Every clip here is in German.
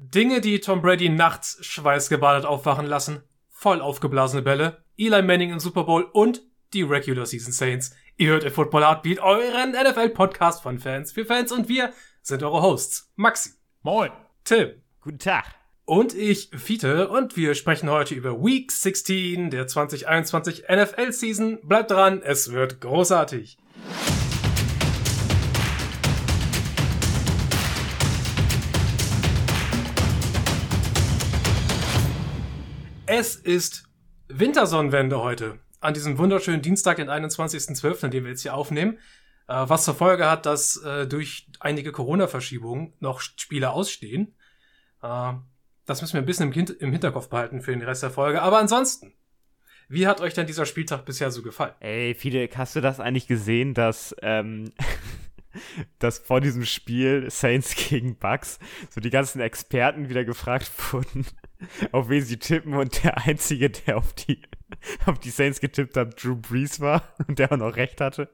Dinge, die Tom Brady nachts schweißgebadet aufwachen lassen, voll aufgeblasene Bälle, Eli Manning im Super Bowl und die Regular Season Saints. Ihr hört im Football Heartbeat, euren NFL-Podcast von Fans für Fans und wir sind eure Hosts. Maxi. Moin. Tim. Guten Tag. Und ich, Fiete, und wir sprechen heute über Week 16 der 2021 NFL-Season. Bleibt dran, es wird großartig. Es ist Wintersonnenwende heute. An diesem wunderschönen Dienstag, den 21.12., den wir jetzt hier aufnehmen. Äh, was zur Folge hat, dass äh, durch einige Corona-Verschiebungen noch Spiele ausstehen. Äh, das müssen wir ein bisschen im, Hinterkopf behalten für den Rest der Folge. Aber ansonsten, wie hat euch denn dieser Spieltag bisher so gefallen? Ey, Fide, hast du das eigentlich gesehen, dass, ähm, dass vor diesem Spiel Saints gegen Bucks so die ganzen Experten wieder gefragt wurden, auf wen sie tippen und der Einzige, der auf die, auf die Saints getippt hat, Drew Brees war und der auch noch recht hatte?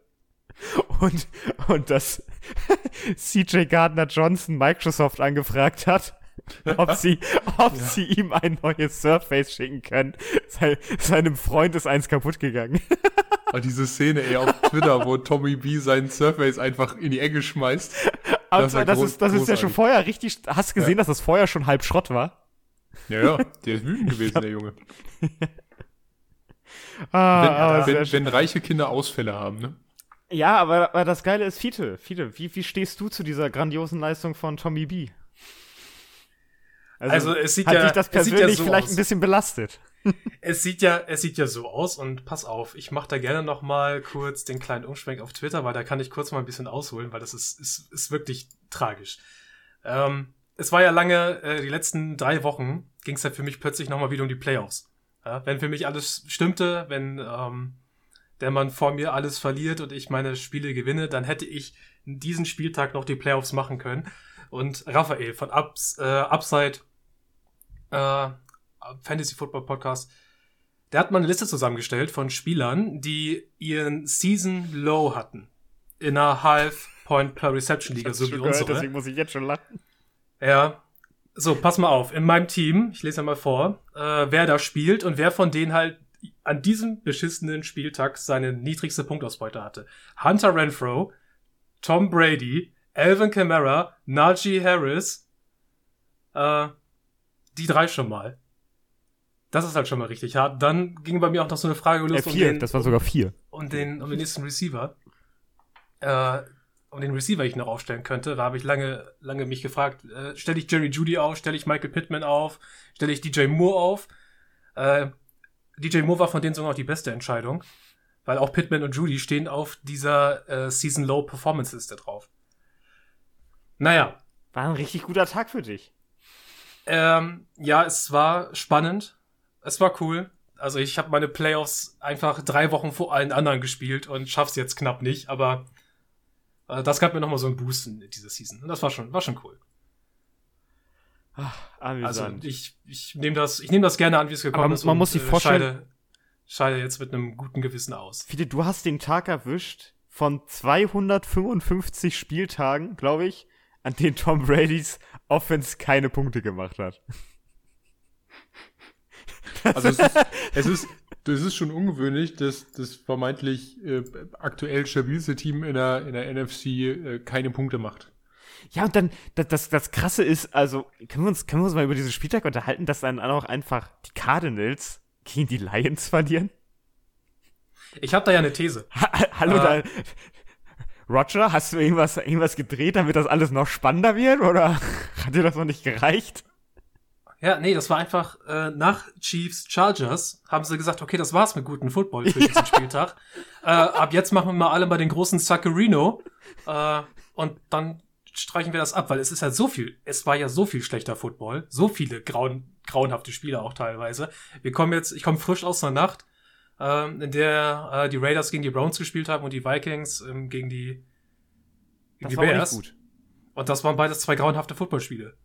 Und, und dass CJ Gardner Johnson Microsoft angefragt hat ob sie, ob ja. sie ihm ein neues Surface schicken können. Sein, seinem Freund ist eins kaputt gegangen. Aber diese Szene ey, auf Twitter, wo Tommy B seinen Surface einfach in die Ecke schmeißt. Aber das, das, ist, das ist ja schon vorher richtig. Hast du gesehen, ja. dass das vorher schon halb Schrott war? Ja, ja, der ist wütend gewesen, der Junge. ah, wenn, wenn, wenn reiche Kinder Ausfälle haben, ne? Ja, aber, aber das Geile ist, Fiete, Fiete, wie, wie stehst du zu dieser grandiosen Leistung von Tommy B? Also, also es sieht hat ja, dich das persönlich ja so vielleicht aus. ein bisschen belastet. es sieht ja, es sieht ja so aus und pass auf, ich mache da gerne noch mal kurz den kleinen Umschwenk auf Twitter, weil da kann ich kurz mal ein bisschen ausholen, weil das ist, ist, ist wirklich tragisch. Ähm, es war ja lange, äh, die letzten drei Wochen ging es ja für mich plötzlich noch mal wieder um die Playoffs. Ja, wenn für mich alles stimmte, wenn ähm, der Mann vor mir alles verliert und ich meine Spiele gewinne, dann hätte ich diesen Spieltag noch die Playoffs machen können. Und Raphael von Ups, äh, Upside äh, Fantasy Football Podcast, der hat mal eine Liste zusammengestellt von Spielern, die ihren Season Low hatten. In einer Half Point per Reception Liga, so wie gehört, unsere. Deswegen muss ich jetzt schon lachen. Ja. So, pass mal auf. In meinem Team, ich lese mal vor, äh, wer da spielt und wer von denen halt an diesem beschissenen Spieltag seine niedrigste Punktausbeute hatte. Hunter Renfro, Tom Brady, Alvin Kamara, Najee Harris, äh, die drei schon mal. Das ist halt schon mal richtig hart. Dann ging bei mir auch noch so eine Frage los. Äh, vier, um den, das waren sogar vier. Und den, um den nächsten Receiver. Äh, um den Receiver ich noch aufstellen könnte. Da habe ich lange, lange mich gefragt, äh, stelle ich Jerry Judy auf, stelle ich Michael Pittman auf, stelle ich DJ Moore auf. Äh, DJ Moore war von denen sogar noch die beste Entscheidung, weil auch Pittman und Judy stehen auf dieser äh, Season Low Performance Liste drauf. Naja. War ein richtig guter Tag für dich. Ähm, ja, es war spannend. Es war cool. Also ich habe meine Playoffs einfach drei Wochen vor allen anderen gespielt und schaff's jetzt knapp nicht, aber äh, das gab mir nochmal so einen Boost in dieser Season. Und das war schon, war schon cool. Ach, also ich, ich nehme das, ich nehme das gerne an, wie es gekommen aber ist. Man und, muss sich vorstellen. Scheide, scheide jetzt mit einem guten Gewissen aus. Viele, du hast den Tag erwischt von 255 Spieltagen, glaube ich, an denen Tom Brady's Offense keine Punkte gemacht hat. Also es ist, es ist, das ist schon ungewöhnlich, dass das vermeintlich äh, aktuell stabilste Team in der, in der NFC äh, keine Punkte macht. Ja, und dann, das, das, das Krasse ist, also, können wir uns, können wir uns mal über diesen Spieltag unterhalten, dass dann auch einfach die Cardinals gegen die Lions verlieren? Ich habe da ja eine These. Ha Hallo, äh, da, Roger, hast du irgendwas, irgendwas gedreht, damit das alles noch spannender wird? Oder hat dir das noch nicht gereicht? Ja, nee, das war einfach äh, nach Chiefs Chargers haben sie gesagt, okay, das war's mit gutem Football für diesen Spieltag. Äh, ab jetzt machen wir mal alle mal den großen Saccarino äh, und dann streichen wir das ab, weil es ist ja so viel, es war ja so viel schlechter Football, so viele grauen, grauenhafte Spiele auch teilweise. Wir kommen jetzt, ich komme frisch aus der Nacht ähm, in der äh, die Raiders gegen die Browns gespielt haben und die Vikings ähm, gegen die, gegen die Bears. gut. Und das waren beides zwei grauenhafte Footballspiele.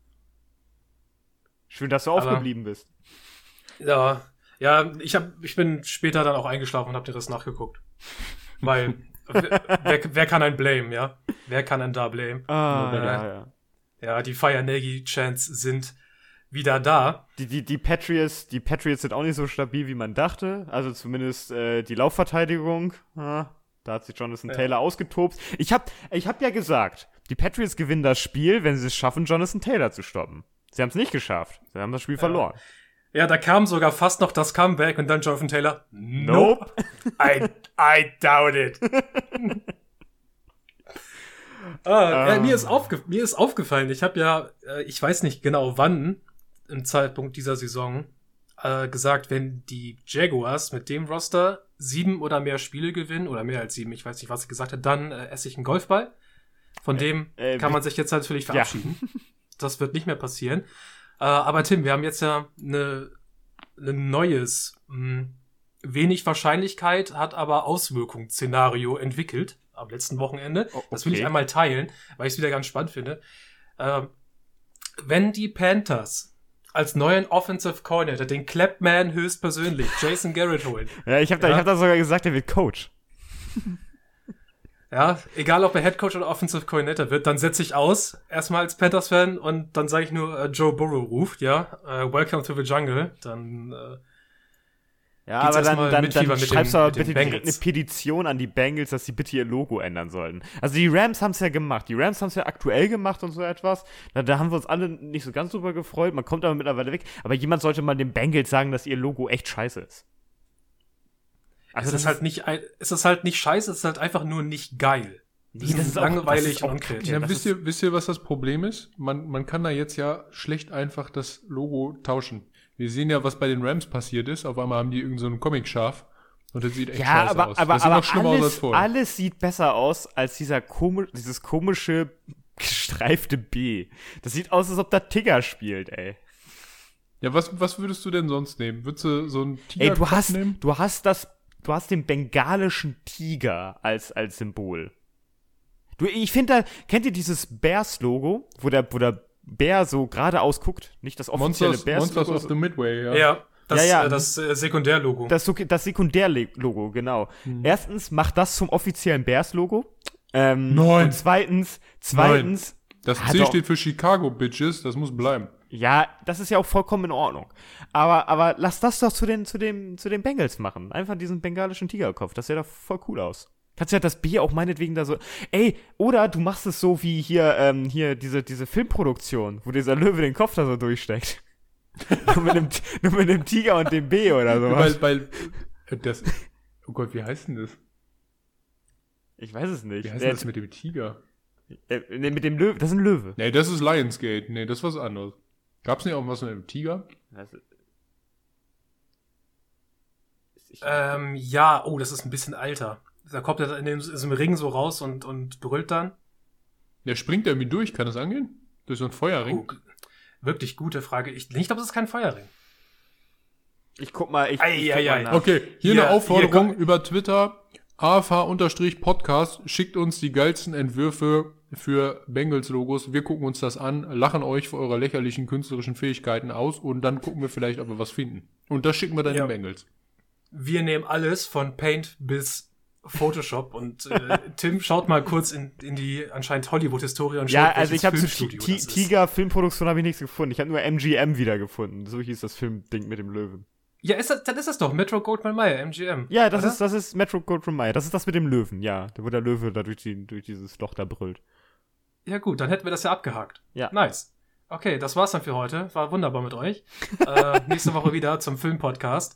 Schön, dass du Aber, aufgeblieben bist. Ja, ja, ich hab, ich bin später dann auch eingeschlafen und habe dir das nachgeguckt. Weil, wer, wer kann ein blame, ja? Wer kann einen da blame? Ah, ja, ja. Ja, die Fire Nagy Chants sind wieder da. Die, die, die, Patriots, die Patriots sind auch nicht so stabil, wie man dachte. Also zumindest äh, die Laufverteidigung. Ja, da hat sich Jonathan ja. Taylor ausgetobt. Ich habe ich hab ja gesagt, die Patriots gewinnen das Spiel, wenn sie es schaffen, Jonathan Taylor zu stoppen. Sie haben es nicht geschafft. Sie haben das Spiel ja. verloren. Ja, da kam sogar fast noch das Comeback und dann Jonathan Taylor. Nope. I, I doubt it. ah, äh, mir, ist aufge mir ist aufgefallen, ich habe ja, äh, ich weiß nicht genau wann, im Zeitpunkt dieser Saison, äh, gesagt, wenn die Jaguars mit dem Roster sieben oder mehr Spiele gewinnen, oder mehr als sieben, ich weiß nicht, was ich gesagt habe, dann äh, esse ich einen Golfball. Von äh, dem äh, kann man sich jetzt natürlich verabschieden. Ja. Das wird nicht mehr passieren. Äh, aber Tim, wir haben jetzt ja eine, eine neues, mh, hm, wenig Wahrscheinlichkeit, hat aber Auswirkungen Szenario entwickelt am letzten Wochenende. Oh, okay. Das will ich einmal teilen, weil ich es wieder ganz spannend finde. Äh, wenn die Panthers als neuen Offensive Coordinator den Clapman höchstpersönlich, Jason Garrett holen. ja, ich habe da, ja. hab da sogar gesagt, er wird Coach. Ja, egal ob er Head Coach oder Offensive Coordinator wird, dann setze ich aus, erstmal als Panthers-Fan und dann sage ich nur, äh, Joe Burrow ruft, ja, äh, Welcome to the Jungle, dann äh, ja, aber dann, dann, dann schreibst du aber bitte direkt eine Petition an die Bengals, dass sie bitte ihr Logo ändern sollten. Also die Rams haben es ja gemacht. Die Rams haben es ja aktuell gemacht und so etwas. Da, da, haben wir uns alle nicht so ganz drüber gefreut. Man kommt aber mittlerweile weg. Aber jemand sollte mal den Bengals sagen, dass ihr Logo echt scheiße ist. Also es ist halt nicht, es ist halt nicht scheiße, es ist halt einfach nur nicht geil. Nee, das ist langweilig und unkreativ. Ja, wisst, ihr, wisst ihr, was das Problem ist? Man, man kann da jetzt ja schlecht einfach das Logo tauschen. Wir sehen ja, was bei den Rams passiert ist. Auf einmal haben die irgendeinen so Comic-Schaf. Und das sieht echt ja, scheiße aber, aus. Aber, das sieht aber noch schlimmer alles, aus als vorher. Alles sieht besser aus als dieser komisch, dieses komische gestreifte B. Das sieht aus, als ob da Tigger spielt, ey. Ja, was, was würdest du denn sonst nehmen? Würdest du so einen Tiger ey, du hast, nehmen? Du hast das, du hast den bengalischen Tiger als, als Symbol. Du, ich finde da, kennt ihr dieses Bears-Logo, wo der, wo der Bär so geradeaus guckt, nicht das offizielle Monsters, Bears Monsters of the Midway, ja. Ja, das, ja, ja. Äh, das äh, Sekundärlogo. Das, das Sekundärlogo, genau. Hm. Erstens, macht das zum offiziellen Bears-Logo. Ähm, Nein. Und zweitens, zweitens. Nein. Das C steht für Chicago Bitches, das muss bleiben. Ja, das ist ja auch vollkommen in Ordnung. Aber, aber lass das doch zu den, zu dem, zu den Bengals machen. Einfach diesen bengalischen Tigerkopf. Das sieht doch voll cool aus. Kannst ja das B auch meinetwegen da so. Ey, oder du machst es so wie hier, ähm, hier diese, diese Filmproduktion, wo dieser Löwe den Kopf da so durchsteckt. nur, mit dem, nur mit dem Tiger und dem B oder so. Weil, weil, äh, das, oh Gott, wie heißt denn das? Ich weiß es nicht. Wie heißt denn das mit dem Tiger? Äh, nee, mit dem Löwe, das ist ein Löwe. Nee, das ist Lionsgate. Nee, das ist was anderes. Gab's nicht auch was mit dem Tiger? Ähm, ja, oh, das ist ein bisschen alter. Da kommt er in dem, in dem Ring so raus und, und brüllt dann. Der springt irgendwie durch, kann das angehen? Durch so ein Feuerring? Oh, wirklich gute Frage. Ich, ich glaube, das ist kein Feuerring. Ich guck mal, ich, ei, ich guck mal Okay, hier ja, eine Aufforderung hier über Twitter. AFH-Podcast schickt uns die geilsten Entwürfe für Bengals-Logos. Wir gucken uns das an, lachen euch für eure lächerlichen künstlerischen Fähigkeiten aus und dann gucken wir vielleicht, ob wir was finden. Und das schicken wir dann ja. den Bengals. Wir nehmen alles von Paint bis Photoshop und äh, Tim schaut mal kurz in, in die anscheinend Hollywood-Historie und schaut, Ja, also ich habe zu Tiger Filmproduktion habe ich nichts gefunden. Ich habe nur MGM wiedergefunden. So hieß das Filmding mit dem Löwen. Ja, ist das, dann ist das doch Metro Goldman Mayer, MGM. Ja, das ist das ist Metro Goldman Mayer. Das ist das mit dem Löwen, ja, wo der Löwe da durch, die, durch dieses Loch da brüllt. Ja gut, dann hätten wir das ja abgehakt. Ja. Nice. Okay, das war's dann für heute. War wunderbar mit euch. äh, nächste Woche wieder zum Filmpodcast.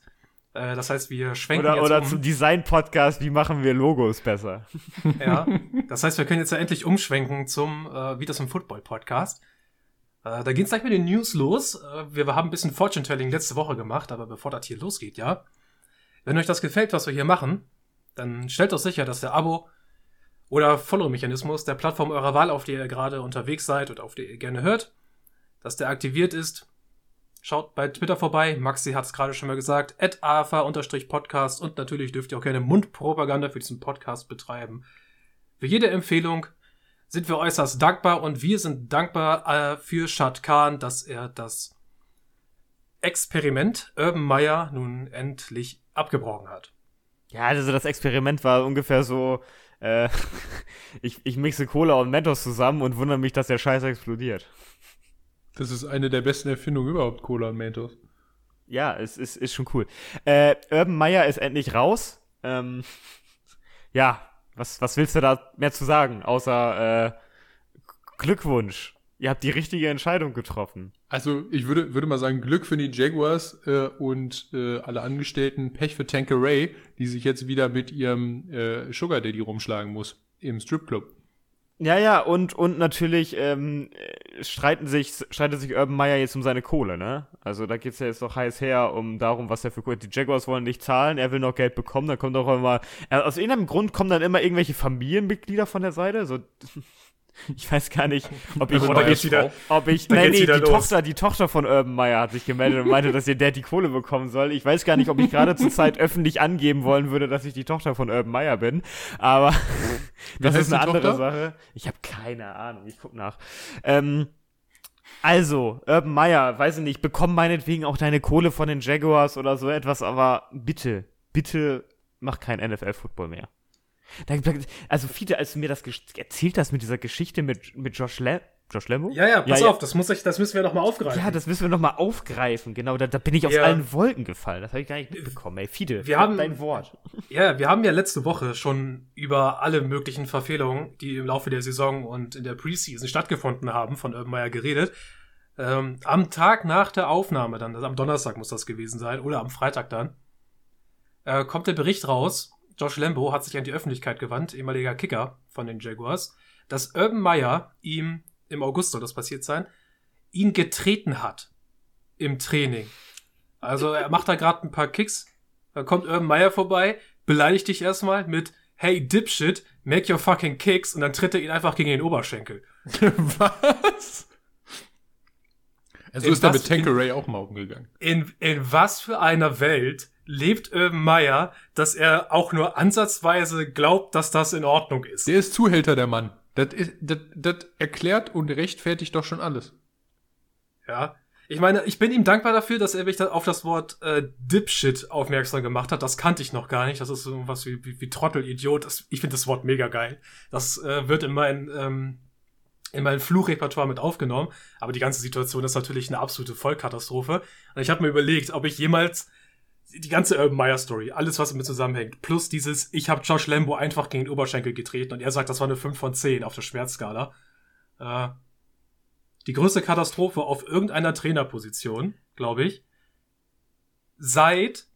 Äh, das heißt, wir schwenken oder, jetzt Oder um. zum Design-Podcast, wie machen wir Logos besser? Ja, das heißt, wir können jetzt ja endlich umschwenken zum äh, Wie das im Football-Podcast. Äh, da geht's gleich mit den News los. Äh, wir, wir haben ein bisschen Fortune-Telling letzte Woche gemacht, aber bevor das hier losgeht, ja. Wenn euch das gefällt, was wir hier machen, dann stellt doch sicher, dass der Abo oder Follow-Mechanismus der Plattform eurer Wahl, auf der ihr gerade unterwegs seid und auf der ihr gerne hört, dass der aktiviert ist Schaut bei Twitter vorbei. Maxi hat es gerade schon mal gesagt. At afa-podcast. Und natürlich dürft ihr auch gerne Mundpropaganda für diesen Podcast betreiben. Für jede Empfehlung sind wir äußerst dankbar und wir sind dankbar äh, für Shad Khan, dass er das Experiment Urban Meyer nun endlich abgebrochen hat. Ja, also das Experiment war ungefähr so, äh, ich, ich mixe Cola und Mentos zusammen und wundere mich, dass der Scheiß explodiert. Das ist eine der besten Erfindungen überhaupt, Cola und Mentos. Ja, es ist, ist schon cool. Äh, Urban Meyer ist endlich raus. Ähm, ja, was, was willst du da mehr zu sagen, außer äh, Glückwunsch. Ihr habt die richtige Entscheidung getroffen. Also ich würde, würde mal sagen, Glück für die Jaguars äh, und äh, alle Angestellten, Pech für Tankeray, die sich jetzt wieder mit ihrem äh, Sugar Daddy rumschlagen muss im Stripclub. Ja, ja, und, und natürlich ähm, streiten sich, streitet sich Urban Meyer jetzt um seine Kohle, ne? Also da geht's ja jetzt noch heiß her, um darum, was er für Kohle. Die Jaguars wollen nicht zahlen, er will noch Geld bekommen, dann kommt auch immer. Äh, aus irgendeinem Grund kommen dann immer irgendwelche Familienmitglieder von der Seite, so ich weiß gar nicht, ob ich, ob ich, wieder, ob ich, nee, nee, die los. Tochter, die Tochter von Urban Meyer hat sich gemeldet und meinte, dass ihr Dad die Kohle bekommen soll. Ich weiß gar nicht, ob ich gerade zur Zeit öffentlich angeben wollen würde, dass ich die Tochter von Urban Meyer bin, aber das ist eine andere Tochter? Sache. Ich habe keine Ahnung, ich guck nach. Ähm, also, Urban Meyer, weiß ich nicht, bekomm meinetwegen auch deine Kohle von den Jaguars oder so etwas, aber bitte, bitte mach kein NFL-Football mehr. Also, Fiete, als du mir das erzählt hast mit dieser Geschichte mit, mit Josh, Le Josh Lembo? Ja, ja, pass ja, auf, Das, muss ich, das müssen wir noch mal aufgreifen. Ja, das müssen wir noch mal aufgreifen, genau. Da, da bin ich aus ja. allen Wolken gefallen. Das habe ich gar nicht mitbekommen. Ey, Fiete, wir haben, dein Wort. Ja, wir haben ja letzte Woche schon über alle möglichen Verfehlungen, die im Laufe der Saison und in der Preseason stattgefunden haben, von Urban Meyer geredet. Ähm, am Tag nach der Aufnahme, dann, also am Donnerstag muss das gewesen sein, oder am Freitag dann, äh, kommt der Bericht raus, Josh Lambo hat sich an die Öffentlichkeit gewandt, ehemaliger Kicker von den Jaguars, dass Urban Meyer ihm, im August soll das passiert sein, ihn getreten hat im Training. Also er macht da gerade ein paar Kicks, da kommt Urban Meyer vorbei, beleidigt dich erstmal mit Hey Dipshit, make your fucking kicks und dann tritt er ihn einfach gegen den Oberschenkel. Was? Also in ist er mit Tankeray auch mal umgegangen. In, in was für einer Welt lebt Urban Meyer, dass er auch nur ansatzweise glaubt, dass das in Ordnung ist. Der ist Zuhälter, der Mann. Das, ist, das, das erklärt und rechtfertigt doch schon alles. Ja. Ich meine, ich bin ihm dankbar dafür, dass er mich da auf das Wort äh, Dipshit aufmerksam gemacht hat. Das kannte ich noch gar nicht. Das ist so was wie, wie, wie Trottel, Idiot. Das, ich finde das Wort mega geil. Das äh, wird in mein, ähm, in mein Fluchrepertoire mit aufgenommen. Aber die ganze Situation ist natürlich eine absolute Vollkatastrophe. Und ich habe mir überlegt, ob ich jemals die ganze Urban Meyer Story, alles, was damit zusammenhängt, plus dieses, ich habe Josh Lambo einfach gegen den Oberschenkel getreten und er sagt, das war eine 5 von 10 auf der Schmerzskala. Äh, die größte Katastrophe auf irgendeiner Trainerposition, glaube ich. Seit,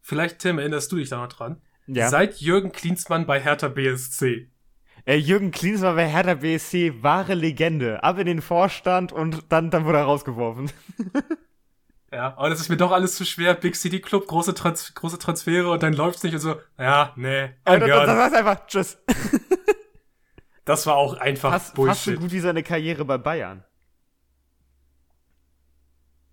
vielleicht Tim, erinnerst du dich da noch dran? Ja. Seit Jürgen Klinsmann bei Hertha BSC. Äh, Jürgen Klinsmann bei Hertha BSC, wahre Legende. Ab in den Vorstand und dann, dann wurde er rausgeworfen. Ja, aber das ist mir doch alles zu schwer. Big City Club, große, Trans große Transfere und dann läuft's nicht und so, ja, nee. Aber das, das, das einfach, tschüss. das war auch einfach Pass, Bullshit. Passt so gut wie seine Karriere bei Bayern.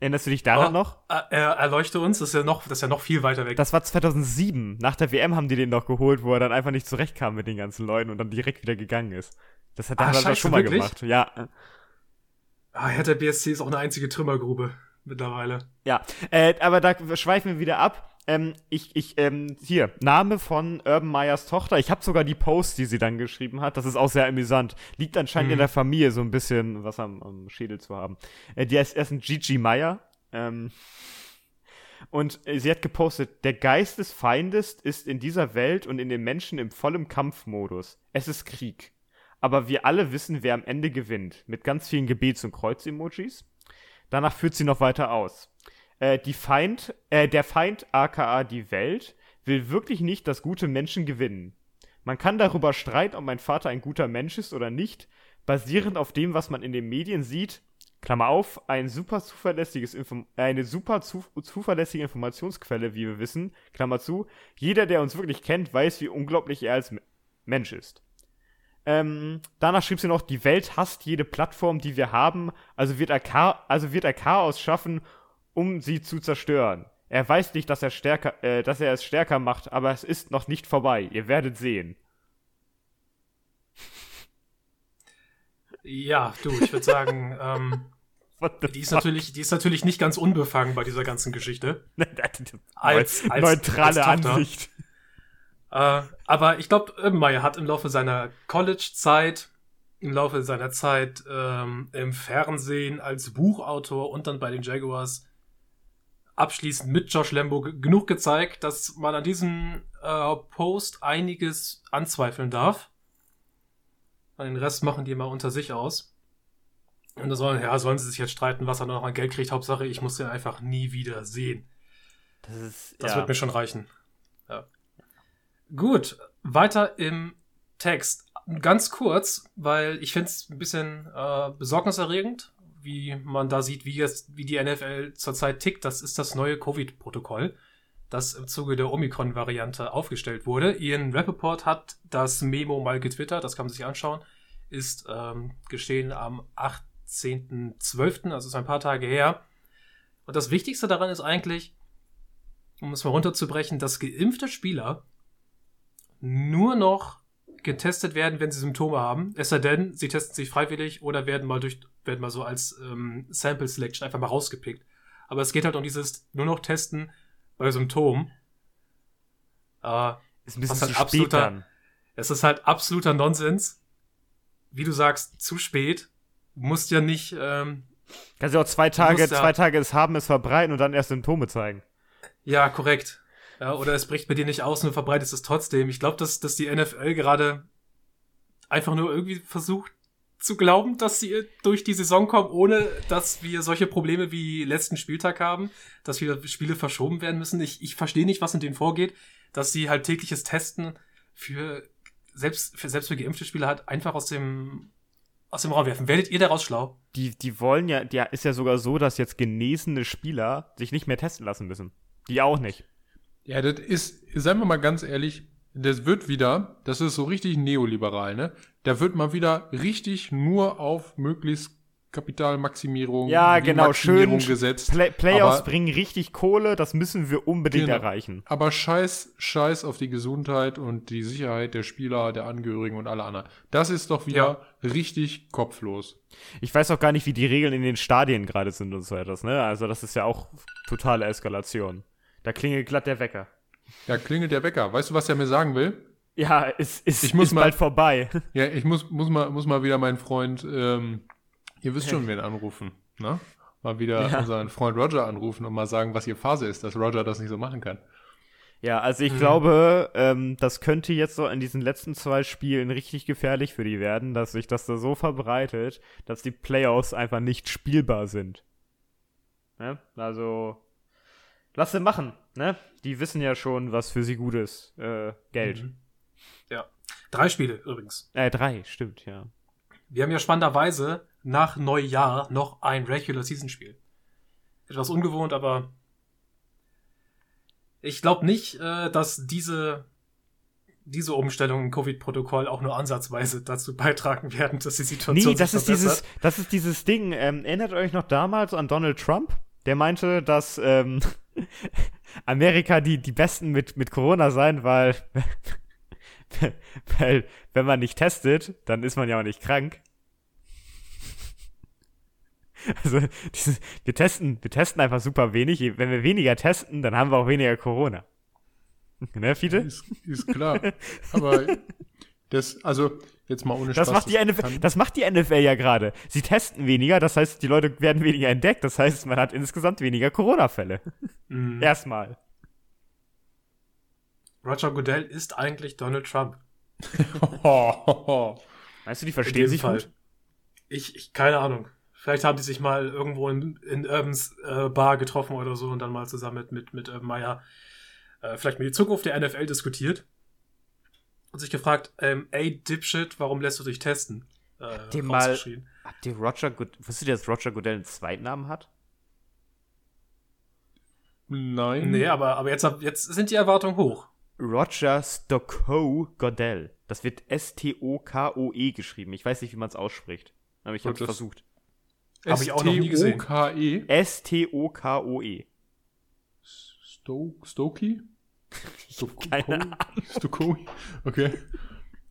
Erinnerst du dich daran oh, noch? Äh, erleuchte uns, das ist ja noch, das ist ja noch viel weiter weg. Das war 2007. Nach der WM haben die den noch geholt, wo er dann einfach nicht zurechtkam mit den ganzen Leuten und dann direkt wieder gegangen ist. Das hat er ah, schon mal wirklich? gemacht. Ja. Ah, ja, der BSC ist auch eine einzige Trümmergrube mittlerweile. Ja, äh, aber da schweifen wir wieder ab. Ähm, ich, ich, ähm, hier, Name von Urban Meyers Tochter. Ich habe sogar die Post, die sie dann geschrieben hat. Das ist auch sehr amüsant. Liegt anscheinend mhm. in der Familie so ein bisschen was am, am Schädel zu haben. Äh, die heißt erst ein Gigi Meyer. Ähm, und äh, sie hat gepostet, der Geist des Feindes ist in dieser Welt und in den Menschen im vollen Kampfmodus. Es ist Krieg. Aber wir alle wissen, wer am Ende gewinnt. Mit ganz vielen Gebets- und Kreuz-Emojis. Danach führt sie noch weiter aus. Äh, die Feind, äh, der Feind, aka die Welt, will wirklich nicht, dass gute Menschen gewinnen. Man kann darüber streiten, ob mein Vater ein guter Mensch ist oder nicht, basierend auf dem, was man in den Medien sieht. Klammer auf, ein super zuverlässiges Inform eine super zu zuverlässige Informationsquelle, wie wir wissen. Klammer zu. Jeder, der uns wirklich kennt, weiß, wie unglaublich er als Mensch ist. Ähm, danach schrieb sie noch, die Welt hasst jede Plattform, die wir haben, also wird er, Cha also wird er Chaos schaffen, um sie zu zerstören. Er weiß nicht, dass er, stärker, äh, dass er es stärker macht, aber es ist noch nicht vorbei. Ihr werdet sehen. Ja, du, ich würde sagen, ähm, die, ist natürlich, die ist natürlich nicht ganz unbefangen bei dieser ganzen Geschichte. als, als, Neutrale als Ansicht. Äh, aber ich glaube, Meyer hat im Laufe seiner College-Zeit im Laufe seiner Zeit ähm, im Fernsehen als Buchautor und dann bei den Jaguars abschließend mit Josh Lambo genug gezeigt, dass man an diesem äh, Post einiges anzweifeln darf. Den Rest machen die mal unter sich aus. Und da sollen, ja, sollen sie sich jetzt streiten, was er noch an Geld kriegt. Hauptsache, ich muss den einfach nie wieder sehen. Das, ist, das ja. wird mir schon reichen. Ja. Gut, weiter im Text. Ganz kurz, weil ich finde es ein bisschen äh, besorgniserregend, wie man da sieht, wie, es, wie die NFL zurzeit tickt. Das ist das neue Covid-Protokoll, das im Zuge der Omikron-Variante aufgestellt wurde. Ian Rappaport hat das Memo mal getwittert, das kann man sich anschauen. Ist ähm, geschehen am 18.12., also ist ein paar Tage her. Und das Wichtigste daran ist eigentlich, um es mal runterzubrechen, dass geimpfte Spieler nur noch getestet werden, wenn sie Symptome haben. Es sei denn, sie testen sich freiwillig oder werden mal durch, werden mal so als ähm, Sample Selection einfach mal rausgepickt. Aber es geht halt um dieses nur noch Testen bei Symptomen. Äh, ist ein bisschen halt absoluter, dann. Es ist halt absoluter Nonsens. Wie du sagst, zu spät. Musst ja nicht. Ähm, Kannst du auch zwei Tage, zwei Tage es haben, es verbreiten und dann erst Symptome zeigen. Ja, korrekt. Ja, oder es bricht bei dir nicht aus und du verbreitest es trotzdem. Ich glaube, dass, dass die NFL gerade einfach nur irgendwie versucht zu glauben, dass sie durch die Saison kommen, ohne dass wir solche Probleme wie letzten Spieltag haben, dass wieder Spiele verschoben werden müssen. Ich, ich verstehe nicht, was in denen vorgeht, dass sie halt tägliches Testen für selbst für, selbst für geimpfte Spieler halt einfach aus dem aus dem Raum werfen. Werdet ihr daraus schlau? Die, die wollen ja, ja, ist ja sogar so, dass jetzt genesene Spieler sich nicht mehr testen lassen müssen. Die auch nicht. Ja, das ist, seien wir mal ganz ehrlich, das wird wieder, das ist so richtig neoliberal, ne? Da wird mal wieder richtig nur auf möglichst Kapitalmaximierung, ja, genau, schön gesetzt. Play Playoffs bringen richtig Kohle, das müssen wir unbedingt genau, erreichen. Aber scheiß, scheiß auf die Gesundheit und die Sicherheit der Spieler, der Angehörigen und aller anderen. Das ist doch wieder ja. richtig kopflos. Ich weiß auch gar nicht, wie die Regeln in den Stadien gerade sind und so etwas, ne? Also das ist ja auch totale Eskalation. Da klingelt glatt der Wecker. Ja, klingelt der Wecker. Weißt du, was er mir sagen will? Ja, ist, ist, ich muss ist mal, bald vorbei. Ja, ich muss, muss, mal, muss mal wieder meinen Freund, ähm, ihr wisst schon, wen anrufen, ne? Mal wieder ja. unseren Freund Roger anrufen und mal sagen, was hier Phase ist, dass Roger das nicht so machen kann. Ja, also ich mhm. glaube, ähm, das könnte jetzt so in diesen letzten zwei Spielen richtig gefährlich für die werden, dass sich das da so verbreitet, dass die Playoffs einfach nicht spielbar sind. Ja? Also, lass sie machen, ne? Die wissen ja schon, was für sie gut ist. Äh, Geld. Mhm. Ja. Drei Spiele übrigens. Äh, drei, stimmt, ja. Wir haben ja spannenderweise nach Neujahr noch ein Regular Season Spiel. Etwas ungewohnt, aber ich glaube nicht, äh, dass diese diese Umstellung im Covid-Protokoll auch nur ansatzweise dazu beitragen werden, dass die Situation nee, das ist dieses, das ist dieses Ding. Ähm, erinnert euch noch damals an Donald Trump? Der meinte, dass ähm, Amerika die, die Besten mit, mit Corona sein, weil, weil wenn man nicht testet, dann ist man ja auch nicht krank. Also, dieses, wir testen, wir testen einfach super wenig. Wenn wir weniger testen, dann haben wir auch weniger Corona. Ne, Fiete? Ist, ist klar. Aber das, also, Jetzt mal ohne Spaß. Das macht, die NFL, das macht die NFL ja gerade. Sie testen weniger, das heißt, die Leute werden weniger entdeckt. Das heißt, man hat insgesamt weniger Corona-Fälle. Mhm. Erstmal. Roger Goodell ist eigentlich Donald Trump. Meinst du, die verstehen sich Fall. gut? Ich, ich, keine Ahnung. Vielleicht haben die sich mal irgendwo in, in Urbans äh, Bar getroffen oder so und dann mal zusammen mit, mit, mit Urban Meyer äh, vielleicht mit die Zukunft der NFL diskutiert und sich gefragt, ähm, ey, Dipshit, warum lässt du dich testen? Äh, habt ihr mal, habt ihr Roger Good, wusstet ihr, dass Roger Goodell einen Zweitnamen hat? Nein. Nee, aber, aber jetzt, jetzt sind die Erwartungen hoch. Roger Stockoe Goodell. Das wird S-T-O-K-O-E geschrieben. Ich weiß nicht, wie man es ausspricht. Aber ich habe es versucht. Habe ich auch noch nie gesehen. S-T-O-K-E? S-T-O-K-O-E. Stokey? Keine Stokoi? Okay.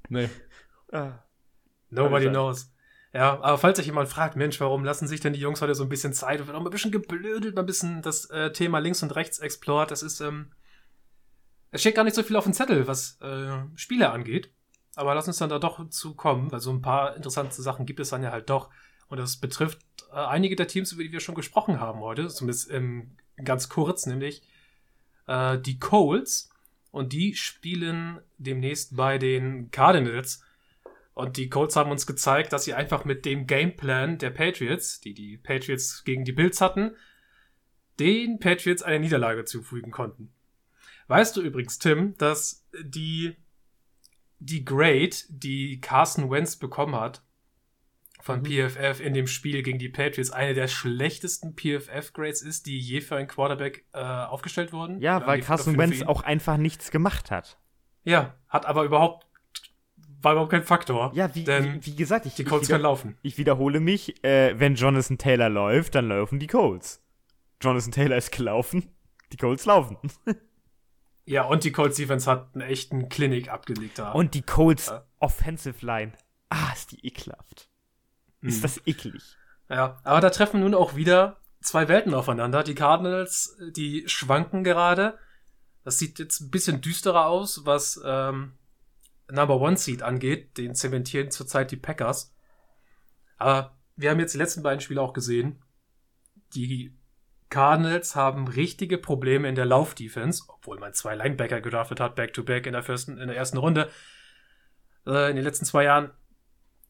Nee. Ah. Nobody knows. Ja, aber falls sich jemand fragt, Mensch, warum lassen sich denn die Jungs heute so ein bisschen Zeit und wird auch ein bisschen geblödelt, mal ein bisschen das äh, Thema links und rechts explored, das ist, ähm, es steht gar nicht so viel auf dem Zettel, was äh, Spiele angeht. aber lass uns dann da doch zu kommen, weil so ein paar interessante Sachen gibt es dann ja halt doch. Und das betrifft äh, einige der Teams, über die wir schon gesprochen haben heute, zumindest ähm, ganz kurz, nämlich äh, die Colts. Und die spielen demnächst bei den Cardinals. Und die Colts haben uns gezeigt, dass sie einfach mit dem Gameplan der Patriots, die die Patriots gegen die Bills hatten, den Patriots eine Niederlage zufügen konnten. Weißt du übrigens, Tim, dass die, die Grade, die Carson Wentz bekommen hat, von mhm. PFF in dem Spiel gegen die Patriots eine der schlechtesten PFF-Grades ist, die je für einen Quarterback äh, aufgestellt wurden. Ja, weil Carson Wentz auch einfach nichts gemacht hat. Ja, hat aber überhaupt war überhaupt kein Faktor. Ja, wie, wie, wie, gesagt, ich, die Colts ich können laufen. Ich wiederhole mich, äh, wenn Jonathan Taylor läuft, dann laufen die Colts. Jonathan Taylor ist gelaufen, die Colts laufen. ja, und die Colts Defense hat einen echten Klinik abgelegt da. Und die Colts ja. Offensive Line. Ah, ist die ekelhaft. Ist mhm. das eklig. Ja, aber da treffen nun auch wieder zwei Welten aufeinander. Die Cardinals, die schwanken gerade. Das sieht jetzt ein bisschen düsterer aus, was ähm, Number One Seed angeht. Den zementieren zurzeit die Packers. Aber wir haben jetzt die letzten beiden Spiele auch gesehen. Die Cardinals haben richtige Probleme in der Laufdefense, obwohl man zwei Linebacker gedraftet hat, back-to-back -back in, der ersten, in der ersten Runde. Äh, in den letzten zwei Jahren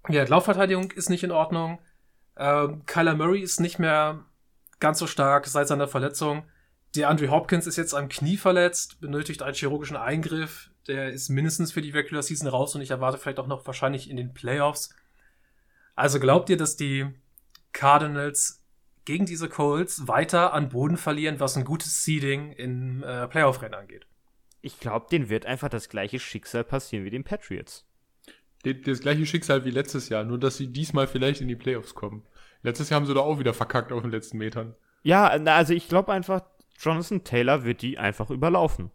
ja, Laufverteidigung ist nicht in Ordnung. Ähm, Kyler Murray ist nicht mehr ganz so stark seit seiner Verletzung. Der Andrew Hopkins ist jetzt am Knie verletzt, benötigt einen chirurgischen Eingriff. Der ist mindestens für die Regular Season raus und ich erwarte vielleicht auch noch wahrscheinlich in den Playoffs. Also glaubt ihr, dass die Cardinals gegen diese Colts weiter an Boden verlieren, was ein gutes Seeding im äh, Playoff-Rennen angeht? Ich glaube, denen wird einfach das gleiche Schicksal passieren wie den Patriots das gleiche Schicksal wie letztes Jahr, nur dass sie diesmal vielleicht in die Playoffs kommen. Letztes Jahr haben sie da auch wieder verkackt auf den letzten Metern. Ja, also ich glaube einfach, Jonathan Taylor wird die einfach überlaufen.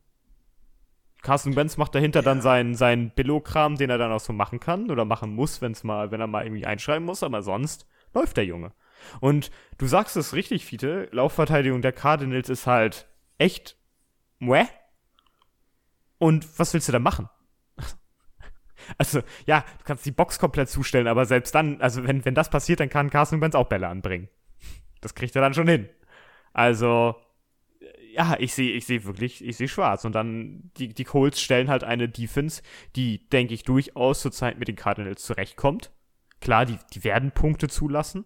Carson Wentz macht dahinter ja. dann seinen, seinen Billo-Kram, den er dann auch so machen kann oder machen muss, wenn's mal, wenn er mal irgendwie einschreiben muss, aber sonst läuft der Junge. Und du sagst es richtig, Fiete, Laufverteidigung der Cardinals ist halt echt mueh. Und was willst du da machen? Also, ja, du kannst die Box komplett zustellen, aber selbst dann, also wenn, wenn das passiert, dann kann Carson Wentz auch Bälle anbringen. Das kriegt er dann schon hin. Also, ja, ich sehe ich sehe wirklich, ich sehe schwarz. Und dann, die, die Colts stellen halt eine Defense, die, denke ich, durchaus zurzeit mit den Cardinals zurechtkommt. Klar, die, die werden Punkte zulassen.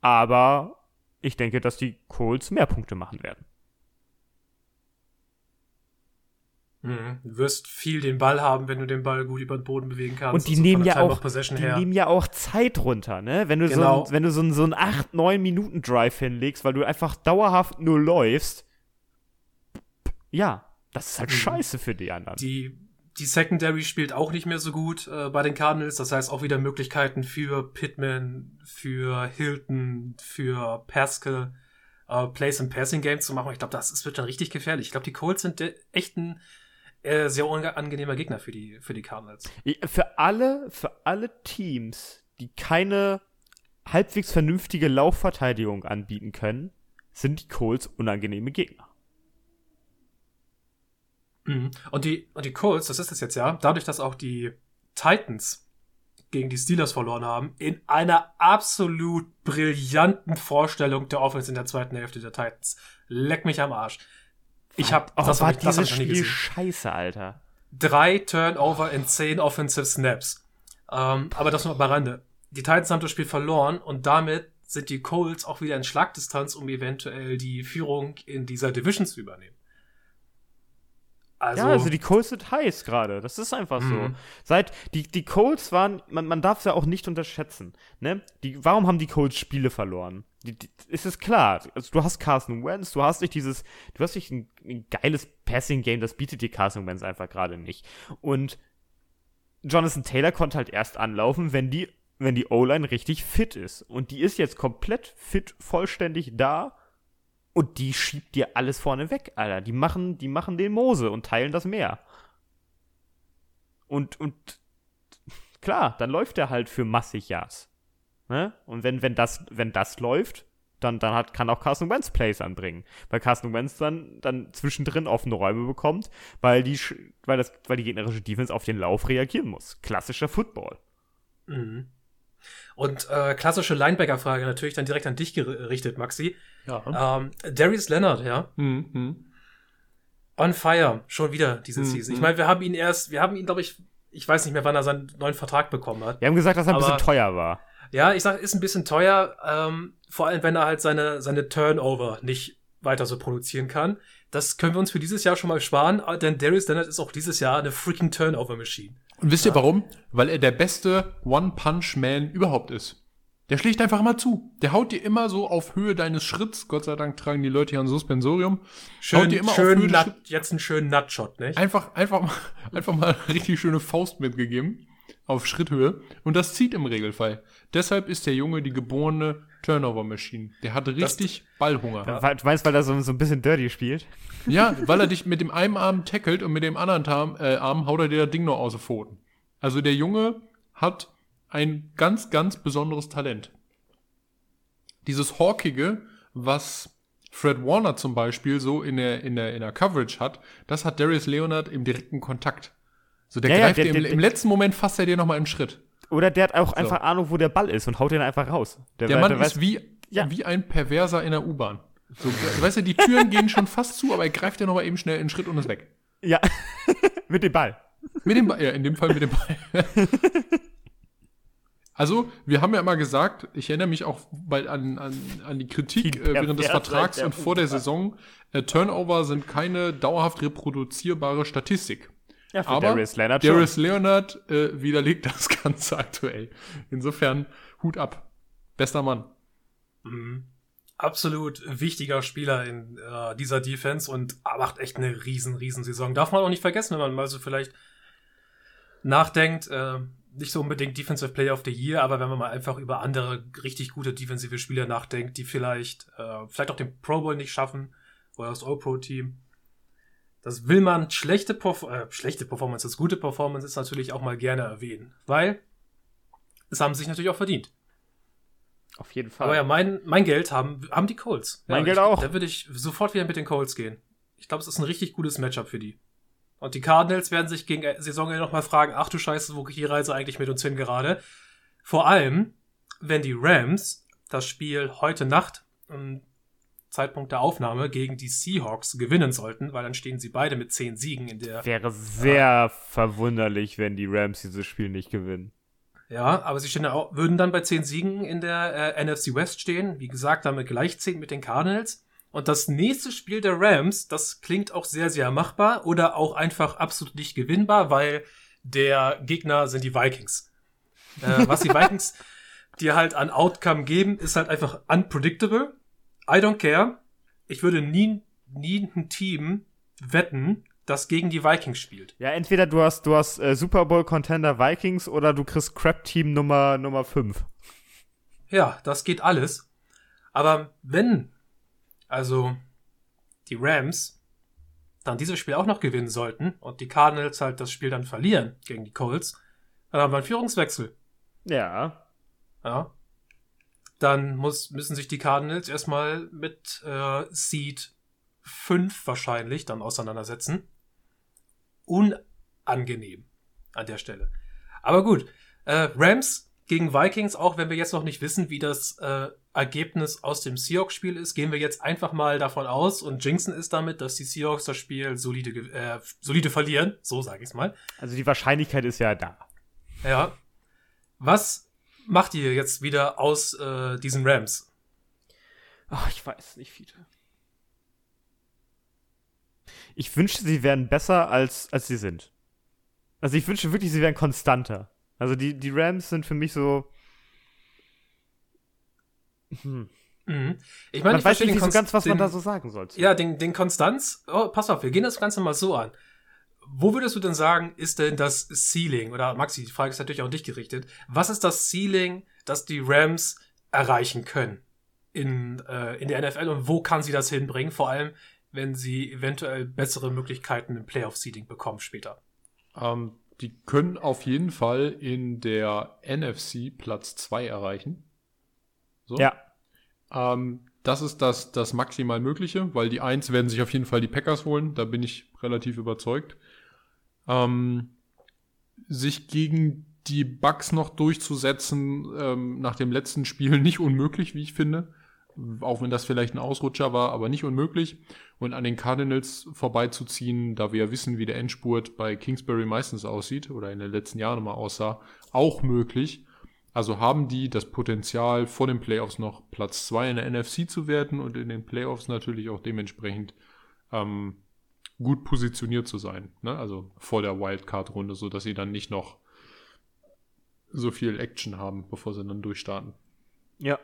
Aber ich denke, dass die Colts mehr Punkte machen werden. Mhm. Du wirst viel den Ball haben, wenn du den Ball gut über den Boden bewegen kannst. Und die, nehmen, ja auch, die nehmen ja auch Zeit runter, ne? Wenn du genau. so, wenn du so, ein, so einen 8, 9 Minuten Drive hinlegst, weil du einfach dauerhaft nur läufst, ja, das ist halt mhm. scheiße für die anderen. Die, die Secondary spielt auch nicht mehr so gut äh, bei den Cardinals. Das heißt auch wieder Möglichkeiten für Pittman, für Hilton, für Pascal, äh, Plays im Passing Game zu machen. Ich glaube, das, das wird dann richtig gefährlich. Ich glaube, die Colts sind echt ein äh, sehr unangenehmer Gegner für die, für die Cardinals. Für alle, für alle Teams, die keine halbwegs vernünftige Laufverteidigung anbieten können, sind die Colts unangenehme Gegner. Mhm. Und die, und die Colts, das ist es jetzt ja, dadurch, dass auch die Titans gegen die Steelers verloren haben, in einer absolut brillanten Vorstellung der Offense in der zweiten Hälfte der Titans. Leck mich am Arsch. Ich habe oh, das war ich, dieses das Spiel scheiße, Alter. Drei Turnover in zehn Offensive Snaps. Ähm, aber das nur am Rande. Die Titans haben das Spiel verloren und damit sind die Colts auch wieder in Schlagdistanz, um eventuell die Führung in dieser Division zu übernehmen. Also, ja, also die Colts sind heiß gerade. Das ist einfach so. Mhm. Seit die, die Colts waren, man, man darf es ja auch nicht unterschätzen. Ne? Die, warum haben die Colts Spiele verloren? Die, die, ist es klar. Also du hast Carson Wentz, du hast nicht dieses, du hast nicht ein, ein geiles Passing-Game, das bietet dir Carson Wentz einfach gerade nicht. Und Jonathan Taylor konnte halt erst anlaufen, wenn die, wenn die O-Line richtig fit ist. Und die ist jetzt komplett fit, vollständig da und die schiebt dir alles vorne weg, Alter. Die machen, die machen den Mose und teilen das Meer. Und, und klar, dann läuft er halt für massig Yards. Ne? Und wenn, wenn, das, wenn das läuft, dann, dann hat, kann auch Carson Wentz Plays anbringen. Weil Carson Wentz dann, dann zwischendrin offene Räume bekommt, weil die, weil, das, weil die gegnerische Defense auf den Lauf reagieren muss. Klassischer Football. Mhm. Und äh, klassische Linebacker-Frage natürlich dann direkt an dich gerichtet, Maxi. Ja. Ähm, Darius Leonard, ja. Mhm. On fire, schon wieder diese mhm. Season. Ich meine, wir haben ihn erst, wir haben ihn, glaube ich, ich weiß nicht mehr, wann er seinen neuen Vertrag bekommen hat. Wir haben gesagt, dass er ein bisschen teuer war. Ja, ich sag, ist ein bisschen teuer, ähm, vor allem wenn er halt seine, seine Turnover nicht weiter so produzieren kann. Das können wir uns für dieses Jahr schon mal sparen, denn Darius Leonard ist auch dieses Jahr eine freaking Turnover-Machine. Und wisst ihr warum? Weil er der beste One-Punch-Man überhaupt ist. Der schlägt einfach immer zu. Der haut dir immer so auf Höhe deines Schritts. Gott sei Dank tragen die Leute hier ein Suspensorium. Schön, haut dir immer schön auf Höhe jetzt einen schönen Nutshot, nicht? Einfach, einfach, mal, einfach mal eine richtig schöne Faust mitgegeben. Auf Schritthöhe. Und das zieht im Regelfall. Deshalb ist der Junge die geborene Turnover-Machine. Der hat richtig das, Ballhunger. Ja. Du meinst, weil er so, so ein bisschen dirty spielt? Ja, weil er dich mit dem einen Arm tackelt und mit dem anderen Arm, äh, Arm haut er dir das Ding nur aus den Pfoten. Also der Junge hat ein ganz, ganz besonderes Talent. Dieses Hawkige, was Fred Warner zum Beispiel so in der, in der, in der Coverage hat, das hat Darius Leonard im direkten Kontakt. So, der ja, greift ja, der, dir im, der, im, letzten Moment fasst er dir nochmal einen Schritt. Oder der hat auch so. einfach Ahnung, wo der Ball ist und haut den einfach raus. Der, der Mann der ist weiß, wie, ja. wie ein Perverser in der U-Bahn. So, weißt du, die Türen gehen schon fast zu, aber er greift ja nochmal eben schnell einen Schritt und ist weg. Ja, mit dem Ball. Mit dem Ball, ja, in dem Fall mit dem Ball. Also, wir haben ja immer gesagt, ich erinnere mich auch bei, an, an, an die Kritik die äh, während des Vertrags und vor der Saison, äh, Turnover sind keine dauerhaft reproduzierbare Statistik. Ja, für Aber Darius Leonard, Darius Leonard äh, widerlegt das Ganze aktuell. Insofern, Hut ab. Bester Mann. Mhm. Absolut wichtiger Spieler in äh, dieser Defense und macht echt eine riesen, riesen Saison. Darf man auch nicht vergessen, wenn man mal so vielleicht nachdenkt, äh, nicht so unbedingt Defensive Player of the Year, aber wenn man mal einfach über andere richtig gute defensive Spieler nachdenkt, die vielleicht, äh, vielleicht auch den Pro Bowl nicht schaffen oder das All-Pro-Team. Das will man schlechte, Perf äh, schlechte Performance, das gute Performance ist natürlich auch mal gerne erwähnen, weil es haben sich natürlich auch verdient. Auf jeden Fall. Aber ja, mein, mein Geld haben, haben die Colts. Mein ja, Geld ich, auch. Da würde ich sofort wieder mit den Colts gehen. Ich glaube, es ist ein richtig gutes Matchup für die. Und die Cardinals werden sich gegen Saisonende nochmal fragen, ach du Scheiße, wo geht die Reise eigentlich mit uns hin gerade? Vor allem, wenn die Rams das Spiel heute Nacht im Zeitpunkt der Aufnahme gegen die Seahawks gewinnen sollten, weil dann stehen sie beide mit zehn Siegen in der. Wäre sehr äh, verwunderlich, wenn die Rams dieses Spiel nicht gewinnen. Ja, aber sie stehen würden dann bei zehn Siegen in der äh, NFC West stehen. Wie gesagt, damit gleich zehn mit den Cardinals. Und das nächste Spiel der Rams, das klingt auch sehr, sehr machbar oder auch einfach absolut nicht gewinnbar, weil der Gegner sind die Vikings. Äh, was die Vikings dir halt an Outcome geben, ist halt einfach unpredictable. I don't care. Ich würde nie, nie ein Team wetten, das gegen die Vikings spielt. Ja, entweder du hast, du hast äh, Super Bowl Contender Vikings oder du kriegst Crap Team Nummer, Nummer 5. Ja, das geht alles. Aber wenn also die Rams dann dieses Spiel auch noch gewinnen sollten und die Cardinals halt das Spiel dann verlieren gegen die Colts, dann haben wir einen Führungswechsel. Ja. Ja. Dann muss, müssen sich die Cardinals erstmal mit äh, Seed 5 wahrscheinlich dann auseinandersetzen. Unangenehm an der Stelle. Aber gut, äh, Rams gegen Vikings, auch wenn wir jetzt noch nicht wissen, wie das äh, Ergebnis aus dem Seahawks-Spiel ist, gehen wir jetzt einfach mal davon aus und jinxen ist damit, dass die Seahawks das Spiel solide, äh, solide verlieren. So sage ich es mal. Also die Wahrscheinlichkeit ist ja da. Ja. Was macht ihr jetzt wieder aus äh, diesen Rams? Ach, ich weiß nicht, viele. Ich wünschte, sie wären besser, als, als sie sind. Also ich wünsche wirklich, sie wären konstanter. Also die, die Rams sind für mich so hm. Mhm. Ich meine, ich weiß nicht so ganz, was den, man da so sagen sollte. Ja, den, den Konstanz, oh, pass auf, wir gehen das Ganze mal so an. Wo würdest du denn sagen, ist denn das Ceiling, oder Maxi, die Frage ist natürlich auch an dich gerichtet, was ist das Ceiling, das die Rams erreichen können in, äh, in der NFL und wo kann sie das hinbringen, vor allem, wenn sie eventuell bessere Möglichkeiten im Playoff-Seeding bekommen später? Ähm, die können auf jeden Fall in der NFC Platz 2 erreichen. So. Ja. Ähm, das ist das, das maximal Mögliche, weil die Eins werden sich auf jeden Fall die Packers holen, da bin ich relativ überzeugt. Ähm, sich gegen die Bugs noch durchzusetzen, ähm, nach dem letzten Spiel nicht unmöglich, wie ich finde. Auch wenn das vielleicht ein Ausrutscher war, aber nicht unmöglich. Und an den Cardinals vorbeizuziehen, da wir ja wissen, wie der Endspurt bei Kingsbury meistens aussieht oder in den letzten Jahren immer aussah, auch möglich. Also haben die das Potenzial, vor den Playoffs noch Platz 2 in der NFC zu werden und in den Playoffs natürlich auch dementsprechend ähm, gut positioniert zu sein. Ne? Also vor der Wildcard-Runde, sodass sie dann nicht noch so viel Action haben, bevor sie dann durchstarten. Ja.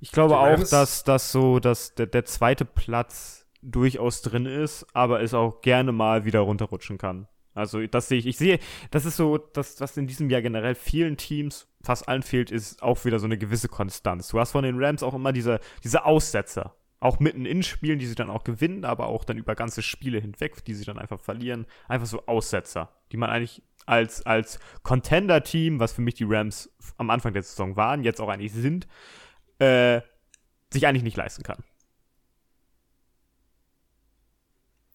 Ich glaube auch, dass, dass so dass der, der zweite Platz durchaus drin ist, aber es auch gerne mal wieder runterrutschen kann. Also das sehe ich. Ich sehe, das ist so, dass was in diesem Jahr generell vielen Teams, fast allen fehlt, ist auch wieder so eine gewisse Konstanz. Du hast von den Rams auch immer diese, diese Aussetzer. Auch mitten in Spielen, die sie dann auch gewinnen, aber auch dann über ganze Spiele hinweg, die sie dann einfach verlieren. Einfach so Aussetzer, die man eigentlich als, als Contender-Team, was für mich die Rams am Anfang der Saison waren, jetzt auch eigentlich sind, äh, sich eigentlich nicht leisten kann.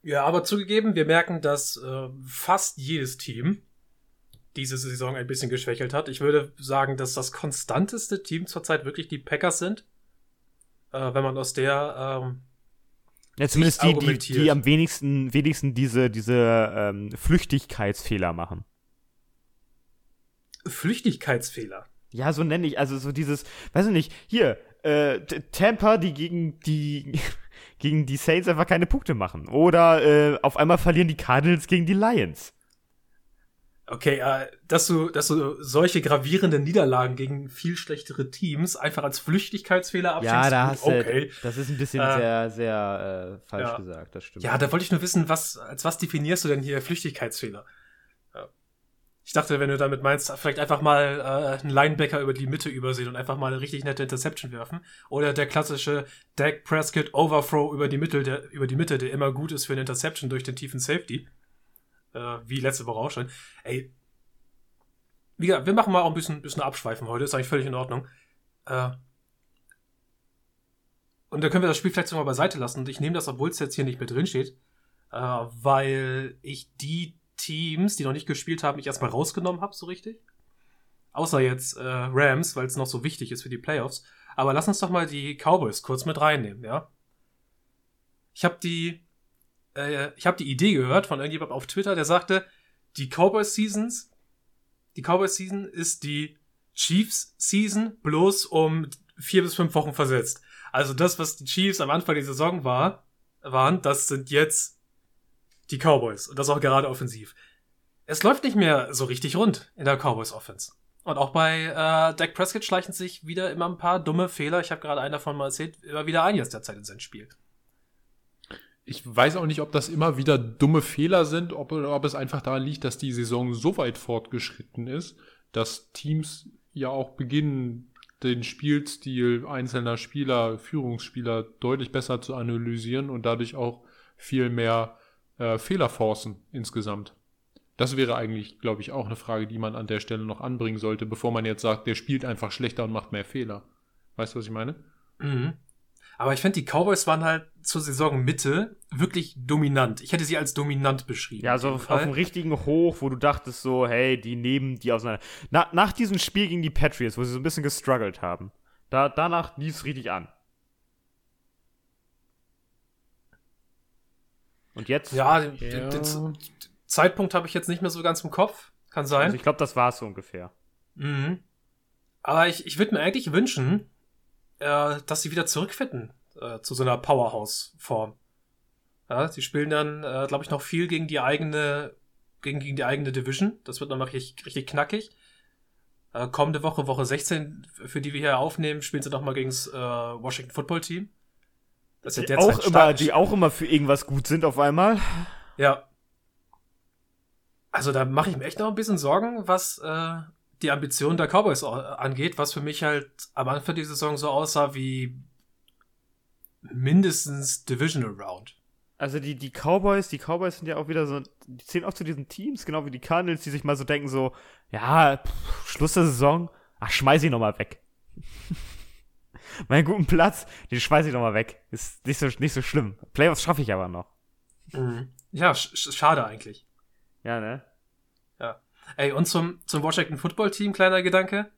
Ja, aber zugegeben, wir merken, dass äh, fast jedes Team diese Saison ein bisschen geschwächelt hat. Ich würde sagen, dass das konstanteste Team zurzeit wirklich die Packers sind. Äh, wenn man aus der ähm, ja, zumindest die, die, die am wenigsten, wenigsten diese, diese ähm, Flüchtigkeitsfehler machen. Flüchtigkeitsfehler? Ja, so nenne ich, also so dieses, weiß ich nicht, hier, äh, Tampa, die gegen die gegen die Saints einfach keine Punkte machen. Oder äh, auf einmal verlieren die Cardinals gegen die Lions. Okay, äh, dass du, dass du solche gravierenden Niederlagen gegen viel schlechtere Teams einfach als Flüchtigkeitsfehler abschiebst. Ja, da hast okay. Du, das ist ein bisschen äh, sehr, sehr äh, falsch ja. gesagt, das stimmt. Ja, da wollte ich nur wissen, was, als was definierst du denn hier Flüchtigkeitsfehler? Ich dachte, wenn du damit meinst, vielleicht einfach mal äh, einen Linebacker über die Mitte übersehen und einfach mal eine richtig nette Interception werfen. Oder der klassische Dak Prescott Overthrow über die, Mitte, der, über die Mitte, der immer gut ist für eine Interception durch den tiefen Safety. Äh, wie letzte Woche auch schon. Ey, wie gesagt, wir machen mal auch ein bisschen, bisschen abschweifen heute, ist eigentlich völlig in Ordnung. Äh, und da können wir das Spiel vielleicht sogar beiseite lassen. Und ich nehme das, obwohl es jetzt hier nicht mehr drin steht, äh, weil ich die Teams, die noch nicht gespielt haben, ich erstmal rausgenommen habe, so richtig. Außer jetzt äh, Rams, weil es noch so wichtig ist für die Playoffs. Aber lass uns doch mal die Cowboys kurz mit reinnehmen, ja? Ich habe die, äh, ich habe die Idee gehört von irgendjemandem auf Twitter, der sagte, die Cowboys Seasons, die Cowboys Season ist die Chiefs Season bloß um vier bis fünf Wochen versetzt. Also das, was die Chiefs am Anfang der Saison war, waren, das sind jetzt die Cowboys. Und das auch gerade offensiv. Es läuft nicht mehr so richtig rund in der Cowboys Offense. Und auch bei äh, Dak Prescott schleichen sich wieder immer ein paar dumme Fehler. Ich habe gerade einen davon mal erzählt, immer wieder ein jetzt derzeit in sein Spiel. Ich weiß auch nicht, ob das immer wieder dumme Fehler sind, ob, ob es einfach daran liegt, dass die Saison so weit fortgeschritten ist, dass Teams ja auch beginnen, den Spielstil einzelner Spieler, Führungsspieler deutlich besser zu analysieren und dadurch auch viel mehr äh, Fehler forcen insgesamt? Das wäre eigentlich, glaube ich, auch eine Frage, die man an der Stelle noch anbringen sollte, bevor man jetzt sagt, der spielt einfach schlechter und macht mehr Fehler. Weißt du, was ich meine? Mhm. Aber ich finde, die Cowboys waren halt zur Saisonmitte wirklich dominant. Ich hätte sie als dominant beschrieben. Ja, so auf, auf einem richtigen Hoch, wo du dachtest so, hey, die nehmen die auseinander. Na, nach diesem Spiel gegen die Patriots, wo sie so ein bisschen gestruggelt haben, da, danach lief es richtig an. Und jetzt? Ja, den, ja. den, den Zeitpunkt habe ich jetzt nicht mehr so ganz im Kopf. Kann sein. Also ich glaube, das war es so ungefähr. Mhm. Aber ich, ich würde mir eigentlich wünschen, äh, dass sie wieder zurückfinden äh, zu so einer Powerhouse-Form. Ja, sie spielen dann, äh, glaube ich, noch viel gegen die eigene, gegen, gegen die eigene Division. Das wird noch richtig, richtig knackig. Äh, kommende Woche, Woche 16, für die wir hier aufnehmen, spielen sie noch mal gegen das äh, Washington Football Team. Das ist ja die, auch immer, die auch immer für irgendwas gut sind auf einmal. Ja. Also da mache ich mir echt noch ein bisschen Sorgen, was äh, die Ambitionen der Cowboys angeht, was für mich halt am Anfang der Saison so aussah wie mindestens Divisional Round. Also die, die Cowboys, die Cowboys sind ja auch wieder so, die zählen auch zu diesen Teams, genau wie die Cardinals, die sich mal so denken so, ja, pff, Schluss der Saison, ach, schmeiß ich nochmal weg. meinen guten Platz, den schmeiß ich doch mal weg. Ist nicht so, nicht so schlimm. Playoffs schaffe ich aber noch. Mhm. Ja, sch schade eigentlich. Ja, ne? Ja. Ey, und zum, zum Washington Football Team, kleiner Gedanke.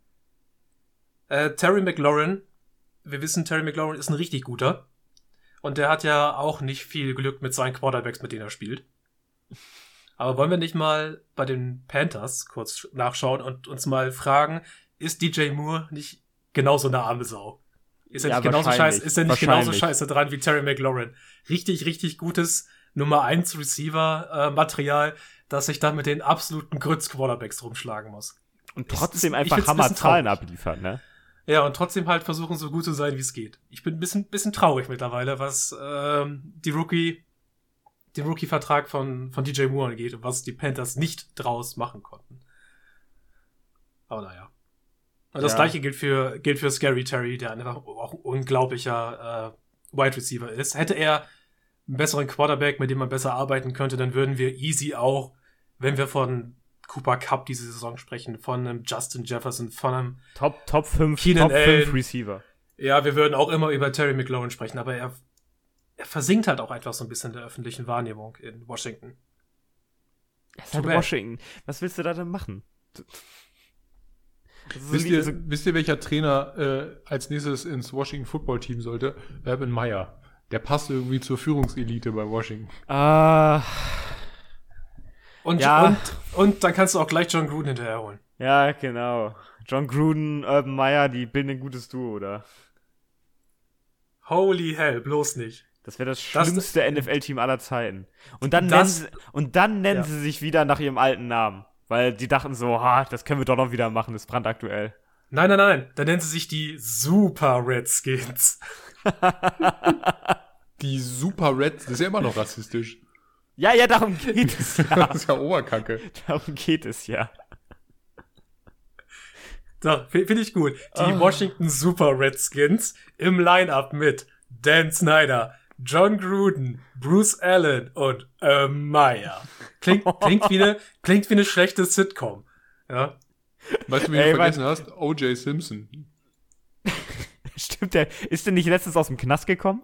Äh, Terry McLaurin, wir wissen, Terry McLaurin ist ein richtig guter. Und der hat ja auch nicht viel Glück mit seinen Quarterbacks, mit denen er spielt. Aber wollen wir nicht mal bei den Panthers kurz nachschauen und uns mal fragen, ist DJ Moore nicht genauso eine arme Sau? Ist er Ja, nicht genauso scheiße, ist er nicht genauso scheiße dran wie Terry McLaurin? Richtig, richtig gutes Nummer 1 Receiver äh, Material, das sich dann mit den absoluten Grütz Quarterbacks rumschlagen muss. Und trotzdem ist- ich einfach Hammerzahlen abliefern, ne? Ja, und trotzdem halt versuchen, so gut zu sein, wie es geht. Ich bin ein bisschen, bisschen traurig mittlerweile, was ähm, die Rookie, den Rookie-Vertrag von, von DJ Moore angeht und was die Panthers nicht draus machen konnten. Aber naja. Und das Ja. gleiche gilt für, gilt für Scary Terry, der einfach auch ein unglaublicher äh, Wide Receiver ist. Hätte er einen besseren Quarterback, mit dem man besser arbeiten könnte, dann würden wir easy auch, wenn wir von Cooper Cup diese Saison sprechen, von einem Justin Jefferson, von einem Top, Top 5, Keenan Top 5 Allen. Receiver. ja, wir würden auch immer über Terry McLaurin sprechen, aber er, er versinkt halt auch einfach so ein bisschen in der öffentlichen Wahrnehmung in Washington. Das ist halt. Washington. Was willst du da denn machen? Wisst ihr, so- wisst ihr, welcher Trainer äh, als nächstes ins Washington Football Team sollte? Urban Meyer. Der passt irgendwie zur Führungselite bei Washington. Ah, Und, Ja. und, und dann kannst du auch gleich John Gruden hinterherholen. ja, genau. John Gruden, Urban Meyer, die bilden ein gutes Duo, oder? Holy hell, bloß nicht. Das wäre das Das- schlimmste NFL-Team aller Zeiten. Und dann Das- nennen, sie, und dann nennen Ja. sie sich wieder nach ihrem alten Namen. Weil die dachten so, ha, das können wir doch noch wieder machen, ist brandaktuell. Nein, nein, nein, dann nennen sie sich die Super Redskins. Die Super Reds, das ist ja immer noch rassistisch. Ja, ja, darum geht es ja. Das ist ja Oberkacke. darum geht es ja. So, finde ich gut. Die Ah. Washington Super Redskins im Line-Up mit Dan Snyder, John Gruden, Bruce Allen und äh, Meyer. Klingt, klingt, wie eine, klingt wie eine schlechte Sitcom. Ja. Weißt du, wie du vergessen hast? O.J. Simpson. Stimmt, der ist der nicht letztens aus dem Knast gekommen?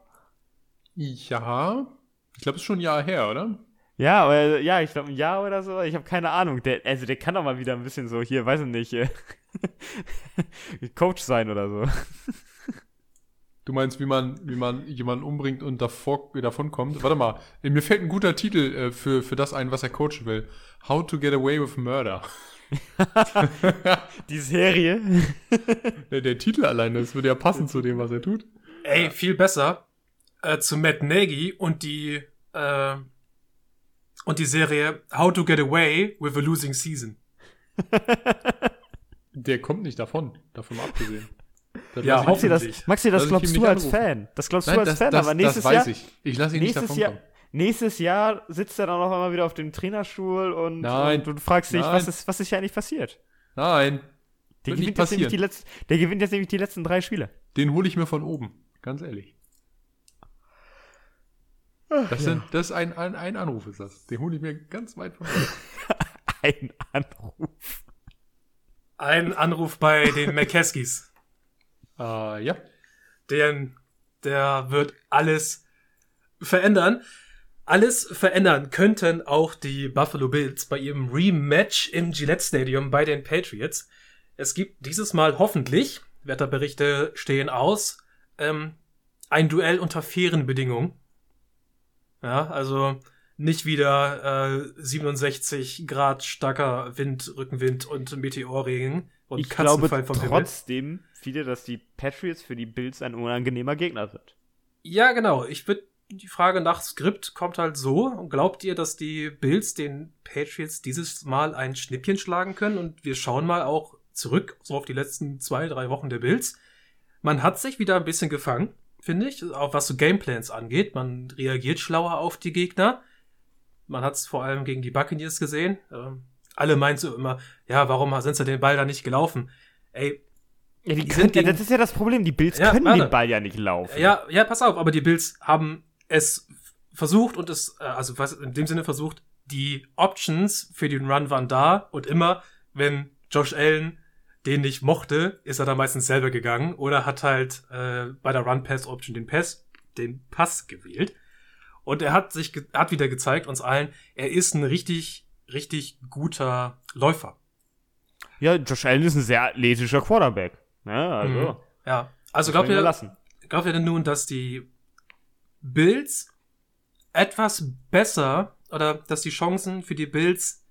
Ja. Ich glaube, das ist schon ein Jahr her, oder? Ja, aber, ja, ich glaube ein Jahr oder so. Ich habe keine Ahnung. Der, also der kann doch mal wieder ein bisschen so hier, weiß ich nicht, äh, Coach sein oder so. Du meinst, wie man, wie man jemanden umbringt und davor, davon kommt? Warte mal, mir fällt ein guter Titel äh, für, für das ein, was er coachen will. How to get away with murder. Die Serie. Der, der Titel allein, das würde ja passen zu dem, was er tut. Ey, viel besser äh, zu Matt Nagy und die äh, und die Serie How to Get Away with a Losing Season. Der kommt nicht davon, davon mal abgesehen. Das Ja, Maxi, das. Maxi, das glaubst du als anrufen. Fan. Das glaubst Nein, du als das, Fan, das, aber nächstes das weiß Jahr. ich. Ich lasse ihn nicht Nächstes davon Jahr, kommen. nächstes Jahr sitzt er dann noch einmal wieder auf dem Trainerstuhl und, Nein. und du fragst dich, Nein. was ist, was ist hier eigentlich passiert? Nein, Der gewinnt, jetzt nämlich passieren. die letzten, der gewinnt jetzt nämlich die letzten drei Spiele. den hole ich mir von oben. Ganz ehrlich. Das, sind, das ist ein, ein, ein Anruf, ist das. Den hole ich mir ganz weit von oben. Ein Anruf. Ein Anruf bei den McCaskies. Äh, ja. Den, der wird alles verändern. Alles verändern könnten auch die Buffalo Bills bei ihrem Rematch im Gillette Stadium bei den Patriots. Es gibt dieses Mal hoffentlich, Wetterberichte stehen aus, ähm, ein Duell unter fairen Bedingungen. Ja, also nicht wieder äh, 67 Grad starker Wind, Rückenwind und Meteorregen und Ich glaube trotzdem wieder, dass die Patriots für die Bills ein unangenehmer Gegner sind. Ja, genau. Ich würde die Frage nach Skript kommt halt so. Glaubt ihr, dass die Bills den Patriots dieses Mal ein Schnippchen schlagen können? Und wir schauen mal auch zurück, so auf die letzten zwei, drei Wochen der Bills. Man hat sich wieder ein bisschen gefangen, finde ich, auch was so Gameplans angeht. Man reagiert schlauer auf die Gegner. Man hat es vor allem gegen die Buccaneers gesehen. Ähm, alle meinen so immer, ja, warum sind sie den Ball da nicht gelaufen? Ey, Ja, die können, gegen- das ist ja das Problem. Die Bills Ja, können warte. den Ball ja nicht laufen. Ja, ja, pass auf, aber die Bills haben es versucht und es, äh, also was in dem Sinne versucht, die Options für den Run waren da und immer, wenn Josh Allen den nicht mochte, ist er dann meistens selber gegangen oder hat halt äh, bei der Run-Pass-Option den Pass, den Pass gewählt. Und er hat sich, hat wieder gezeigt uns allen, er ist ein richtig, richtig guter Läufer. Ja, Josh Allen ist ein sehr athletischer Quarterback. Ja, also. Mhm. Ja, also glaubt ihr, glaubt ihr denn nun, dass die Bills etwas besser oder dass die Chancen für die Bills,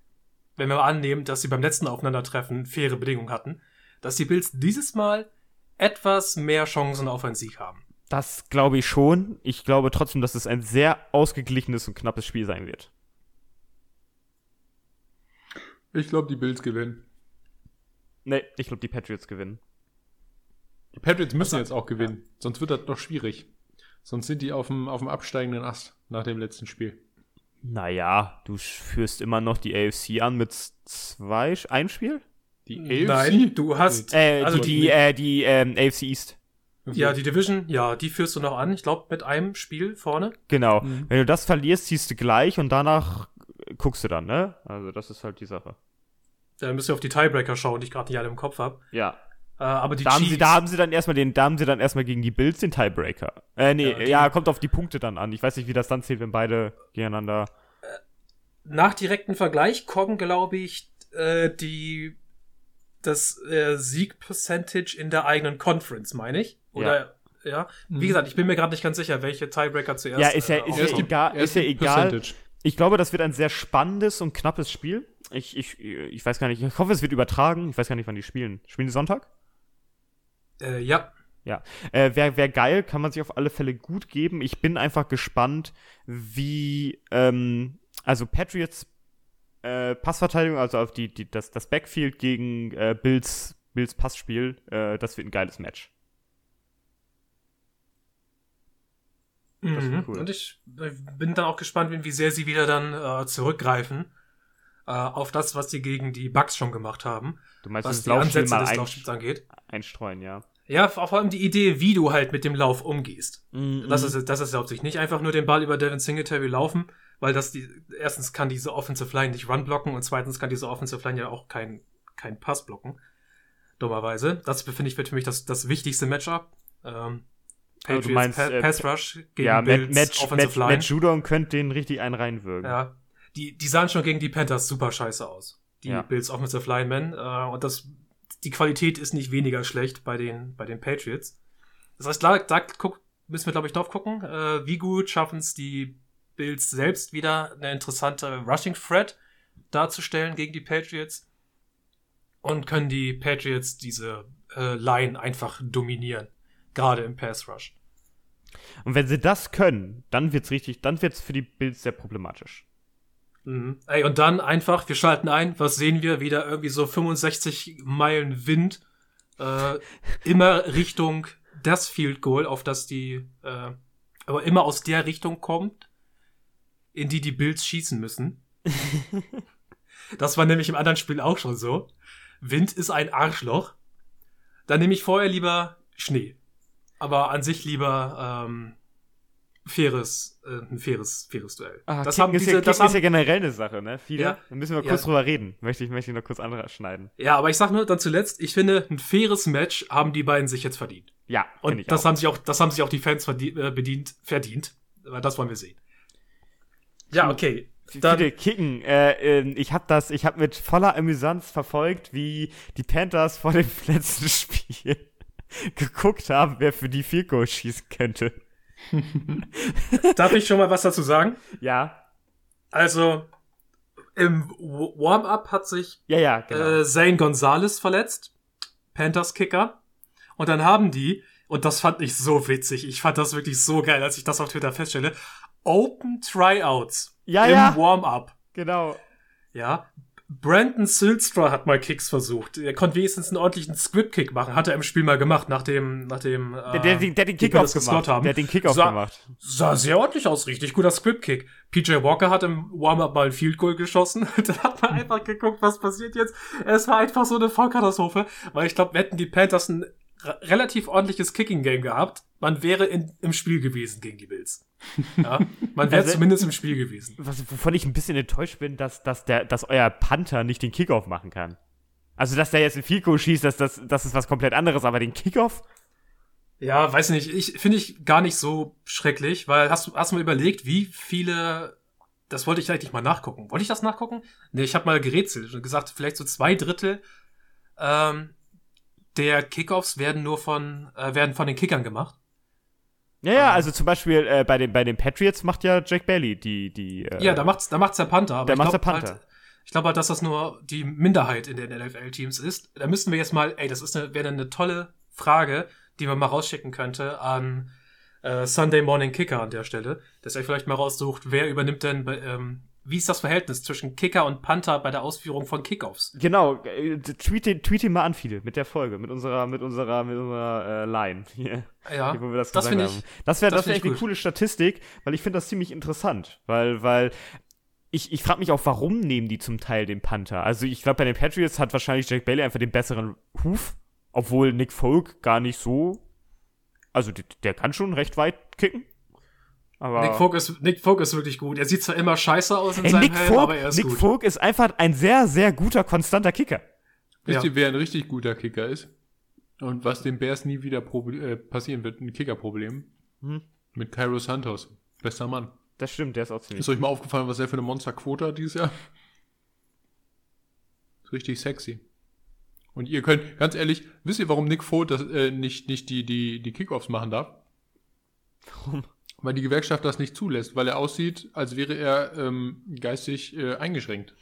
wenn wir annehmen, dass sie beim letzten Aufeinandertreffen faire Bedingungen hatten, dass die Bills dieses Mal etwas mehr Chancen auf einen Sieg haben? Das glaube ich schon. Ich glaube trotzdem, dass es ein sehr ausgeglichenes und knappes Spiel sein wird. Ich glaube, die Bills gewinnen. Nee, ich glaube, die Patriots gewinnen. Die Patriots müssen jetzt auch gewinnen, sonst wird das noch schwierig. Sonst sind die auf dem, auf dem absteigenden Ast nach dem letzten Spiel. Naja, du führst immer noch die AFC an mit zwei, ein Spiel? Die AFC? Nein, du hast. Äh, also die, die, äh, die ähm, AFC East. Ja, die Division, ja, die führst du noch an. Ich glaube, mit einem Spiel vorne. Genau. Mhm. Wenn du das verlierst, ziehst du gleich und danach guckst du dann, ne? Also, das ist halt die Sache. Da müsst ihr auf die Tiebreaker schauen, die ich gerade nicht alle im Kopf habe. Ja. Äh, aber die da haben, sie, da haben sie dann erstmal den, da haben sie dann erstmal gegen die Bills den Tiebreaker. Äh, nee, ja, ja, kommt auf die Punkte dann an. Ich weiß nicht, wie das dann zählt, wenn beide gegeneinander. Nach direkten Vergleich kommen, glaube ich, äh, die das äh, Sieg-Percentage in der eigenen Conference, meine ich. Oder ja. ja. Wie mhm. gesagt, ich bin mir gerade nicht ganz sicher, welche Tiebreaker zuerst. Ja, ist ja, äh, ist ja egal. Ist ja egal. Ich glaube, das wird ein sehr spannendes und knappes Spiel. Ich, ich, ich weiß gar nicht, ich hoffe, es wird übertragen. Ich weiß gar nicht, wann die spielen. Spielen die Sonntag? Äh, ja. Ja, äh, wäre wär geil, kann man sich auf alle Fälle gut geben. Ich bin einfach gespannt, wie, ähm, also Patriots äh, Passverteidigung, also auf die, die, das, das Backfield gegen äh, Bills, Bills Passspiel, äh, das wird ein geiles Match. Mhm. Cool. Und ich bin dann auch gespannt, wie sehr sie wieder dann äh, zurückgreifen äh, auf das, was sie gegen die Bugs schon gemacht haben. Du meinst, was das die Ansätze mal des Laufspiels angeht. Einstreuen, ja. Ja, vor allem die Idee, wie du halt mit dem Lauf umgehst. Mhm. Das ist, das ist hauptsächlich nicht einfach nur den Ball über Devin Singletary laufen, weil das die, erstens kann diese Offensive Line nicht Run blocken und zweitens kann diese Offensive Line ja auch kein, kein Pass blocken. Dummerweise. Das finde ich für mich das, das wichtigste Matchup. Ähm, Patriots also meinst, pa äh, Pass Rush gegen ja, Bills Offensive Match, Line. Matt Judon könnte den richtig einen reinwirken. Ja. Die, die sahen schon gegen die Panthers super scheiße aus. Die ja. Bills Offensive Linemen. Äh, und das, die Qualität ist nicht weniger schlecht bei den, bei den Patriots. Das heißt, da, da guck, müssen wir, glaube ich, drauf gucken, äh, wie gut schaffen es die Bills selbst wieder eine interessante Rushing Threat darzustellen gegen die Patriots. Und können die Patriots diese äh, Line einfach dominieren gerade im Pass Rush. Und wenn sie das können, dann wird's richtig, dann wird's für die Bills sehr problematisch. Mhm. Ey, und dann einfach, wir schalten ein, was sehen wir? Wieder irgendwie so 65 Meilen Wind, äh, immer Richtung das Field Goal, auf das die, äh, aber immer aus der Richtung kommt, in die die Bills schießen müssen. das war nämlich im anderen Spiel auch schon so. Wind ist ein Arschloch. Dann nehme ich vorher lieber Schnee aber an sich lieber ähm, faires, äh, ein faires, faires Duell. Ah, das haben diese, ist ja, das haben, ist ja generell eine Sache, ne? Viele. Ja, da müssen wir kurz ja. drüber reden. Möchte ich, möchte ich noch kurz schneiden. Ja, aber ich sag nur dann zuletzt, ich finde, ein faires Match haben die beiden sich jetzt verdient. Ja, und das auch. haben sich auch, das haben sich auch die Fans verdient, äh, bedient, verdient. Das wollen wir sehen. Ja, okay. Dann, viele kicken. Äh, ähm, ich habe das, ich habe mit voller Amüsanz verfolgt, wie die Panthers vor dem letzten Spiel geguckt haben, wer für die Field Goal schießen könnte. Darf ich schon mal was dazu sagen? Ja. Also, im Warm-up hat sich ja, ja, genau. äh, Zane Gonzalez verletzt, Panthers Kicker. Und dann haben die, und das fand ich so witzig, ich fand das wirklich so geil, als ich das auf Twitter feststelle, Open Tryouts ja, im ja. Warm-up. Genau. Ja, Brandon Silstra hat mal Kicks versucht. Er konnte wenigstens einen ordentlichen Squib-Kick machen. Hat er im Spiel mal gemacht, nachdem, nachdem, äh, der, der, der, der den Kickoff gemacht. Haben. Der hat den Kickoff sah, gemacht. Sah sehr ordentlich aus, richtig guter Squib-Kick. PJ Walker hat im Warm-Up mal ein Field Goal geschossen. da hat man einfach geguckt, was passiert jetzt. Es war einfach so eine Vollkatastrophe, weil ich glaube, hätten die Panthers ein relativ ordentliches Kicking-Game gehabt, man wäre in, im Spiel gewesen gegen die Bills. Ja, man wäre also, zumindest im Spiel gewesen. Was, wovon ich ein bisschen enttäuscht bin, dass, dass, der, dass euer Panther nicht den Kickoff machen kann. Also, dass der jetzt ein Fico schießt, das, das, das ist was komplett anderes, aber den Kickoff? Ja, weiß nicht. Ich finde ich gar nicht so schrecklich, weil hast du hast du mal überlegt, wie viele das wollte ich eigentlich mal nachgucken. Wollte ich das nachgucken? Nee, ich habe mal gerätselt und gesagt, vielleicht so zwei Drittel ähm, der Kickoffs werden nur von äh, werden von den Kickern gemacht. Ja, ja, also zum Beispiel äh, bei, den, bei den Patriots macht ja Jack Bailey die. die äh, ja, da macht's, da macht's der Panther. Aber der macht der Panther. Halt, ich glaube halt, dass das nur die Minderheit in den NFL-Teams ist. Da müssten wir jetzt mal, ey, das ist eine, wäre eine tolle Frage, die man mal rausschicken könnte an äh, Sunday Morning Kicker an der Stelle, dass er vielleicht mal raussucht, wer übernimmt denn, ähm, wie ist das Verhältnis zwischen Kicker und Panther bei der Ausführung von Kickoffs? Genau, äh, tweet, tweet ihn mal an, viele, mit der Folge, mit unserer, mit unserer, mit unserer äh, Line. Hier, ja, hier, wo wir das, das finde ich. Das wäre das wär echt eine coole Statistik, weil ich finde das ziemlich interessant, weil, weil ich, ich frage mich auch, warum nehmen die zum Teil den Panther? Also ich glaube, bei den Patriots hat wahrscheinlich Jack Bailey einfach den besseren Huf, obwohl Nick Folk gar nicht so also der kann schon recht weit kicken. Aber Nick Folk, ist, Nick Folk ist wirklich gut. Er sieht zwar immer scheiße aus in Ey, seinem Nick Helm, Folk, aber er ist Nick gut. Nick Folk ist einfach ein sehr, sehr guter, konstanter Kicker. Wisst ihr, wer ein richtig guter Kicker ist? Und was den Bears nie wieder äh, passieren wird, ein Kickerproblem. Hm? Mit Cairo Santos. Bester Mann. Das stimmt, der ist auch ziemlich. Ist euch mal aufgefallen, was er für eine Monsterquote hat dieses Jahr? Richtig sexy. Und ihr könnt, ganz ehrlich, wisst ihr, warum Nick Folt das, äh, nicht, nicht die, die, die Kickoffs machen darf? Warum? Weil die Gewerkschaft das nicht zulässt, weil er aussieht, als wäre er ähm, geistig äh, eingeschränkt.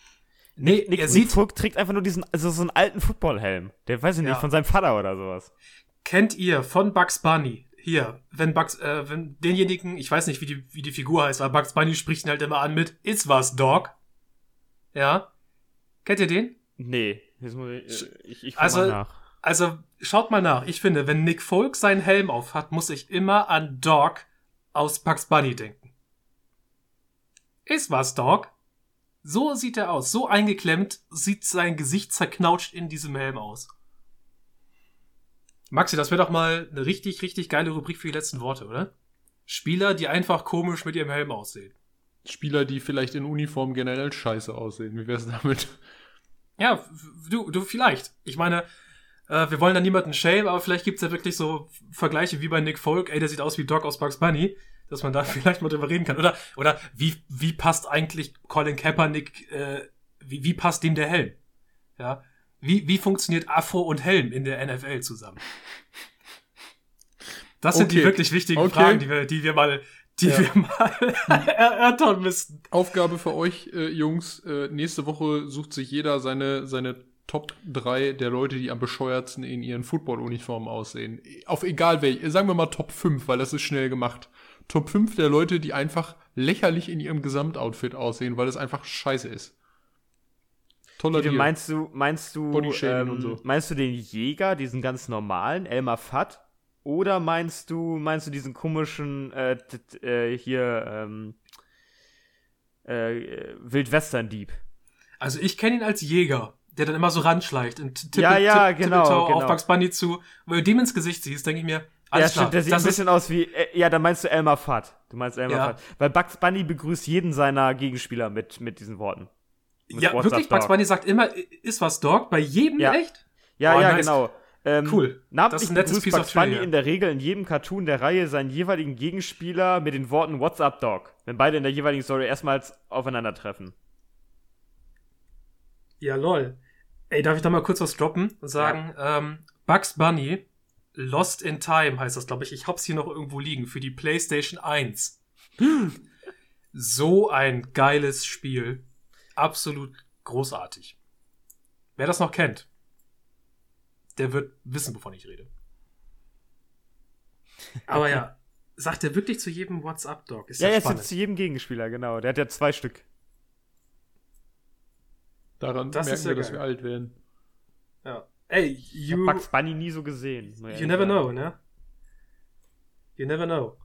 Nee, Nick, er sieht, Nick trägt einfach nur diesen, also so einen alten Footballhelm. Der weiß ich ja. nicht, von seinem Vater oder sowas. Kennt ihr von Bugs Bunny? Hier, wenn Bugs, äh, wenn denjenigen, ich weiß nicht, wie die, wie die Figur heißt, aber Bugs Bunny spricht ihn halt immer an mit It's was, Dog. Ja. Kennt ihr den? Nee. Jetzt muss ich, äh, ich, ich also, mal nach. Also, schaut mal nach. Ich finde, wenn Nick Folk seinen Helm auf hat, muss ich immer an Dog aus Bugs Bunny denken. Ist was, Dog? So sieht er aus. So eingeklemmt sieht sein Gesicht zerknautscht in diesem Helm aus. Maxi, das wäre doch mal eine richtig, richtig geile Rubrik für die letzten Worte, oder? Spieler, die einfach komisch mit ihrem Helm aussehen. Spieler, die vielleicht in Uniform generell scheiße aussehen. Wie wär's damit? Ja, du, du vielleicht. Ich meine, äh, wir wollen da niemanden shame, aber vielleicht gibt's ja wirklich so Vergleiche wie bei Nick Folk, ey, der sieht aus wie Doc aus Bugs Bunny, dass man da vielleicht mal drüber reden kann. Oder, oder wie, wie passt eigentlich Colin Kaepernick, äh, wie, wie passt dem der Helm? Ja. Wie, wie funktioniert Afro und Helm in der NFL zusammen? Das sind okay. die wirklich wichtigen okay. Fragen, die wir, die wir mal die ja. wir mal erörtern müssen. Aufgabe für euch, äh, Jungs. Äh, nächste Woche sucht sich jeder seine, seine Top 3 der Leute, die am bescheuertsten in ihren Football-Uniformen aussehen. Auf egal welche. Sagen wir mal Top 5, weil das ist schnell gemacht. Top 5 der Leute, die einfach lächerlich in ihrem Gesamtoutfit aussehen, weil es einfach scheiße ist. Toller. Meinst du, meinst du, ähm, so. meinst du den Jäger, diesen ganz normalen, Elmar Fatt? Oder meinst du, meinst du diesen komischen äh, äh, hier ähm, äh, Wildwestern-Dieb? Also ich kenne ihn als Jäger, der dann immer so ranschleicht und tippe, ja, ja, tipp, genau, genau. auf Bugs Bunny zu. Wenn du dem ins Gesicht siehst, denke ich mir, alles ja, stimmt, der sieht ein bisschen aus wie, äh, ja, dann meinst du Elmar Fudd. Du meinst Elmar ja. Fudd. Weil Bugs Bunny begrüßt jeden seiner Gegenspieler mit, mit diesen Worten. Mit ja, wirklich, Bugs Bunny sagt immer, ist was Dog? Bei jedem ja. echt? Ja, oh, ja, nice. genau. Ähm, cool. Namentlich das ist ein nettes Piece Bugs Bunny in der Regel in jedem Cartoon der Reihe seinen jeweiligen Gegenspieler mit den Worten What's up, Dog? Wenn beide in der jeweiligen Story erstmals aufeinandertreffen. Ja, lol. Ey, darf ich da mal kurz was droppen und sagen, ja. ähm, Bugs Bunny, Lost in Time heißt das, glaube ich. Ich hab's hier noch irgendwo liegen für die PlayStation 1. so ein geiles Spiel. Absolut großartig. Wer das noch kennt, der wird wissen, wovon ich rede. Aber ja, sagt er wirklich zu jedem WhatsApp-Dog? Ja, ja, jetzt zu jedem Gegenspieler, genau. Der hat ja zwei Stück. Daran das merken wir, ja dass wir alt werden. Ja. Ey, you. Ich hab Bugs Bunny nie so gesehen. You never know, ne? You never know.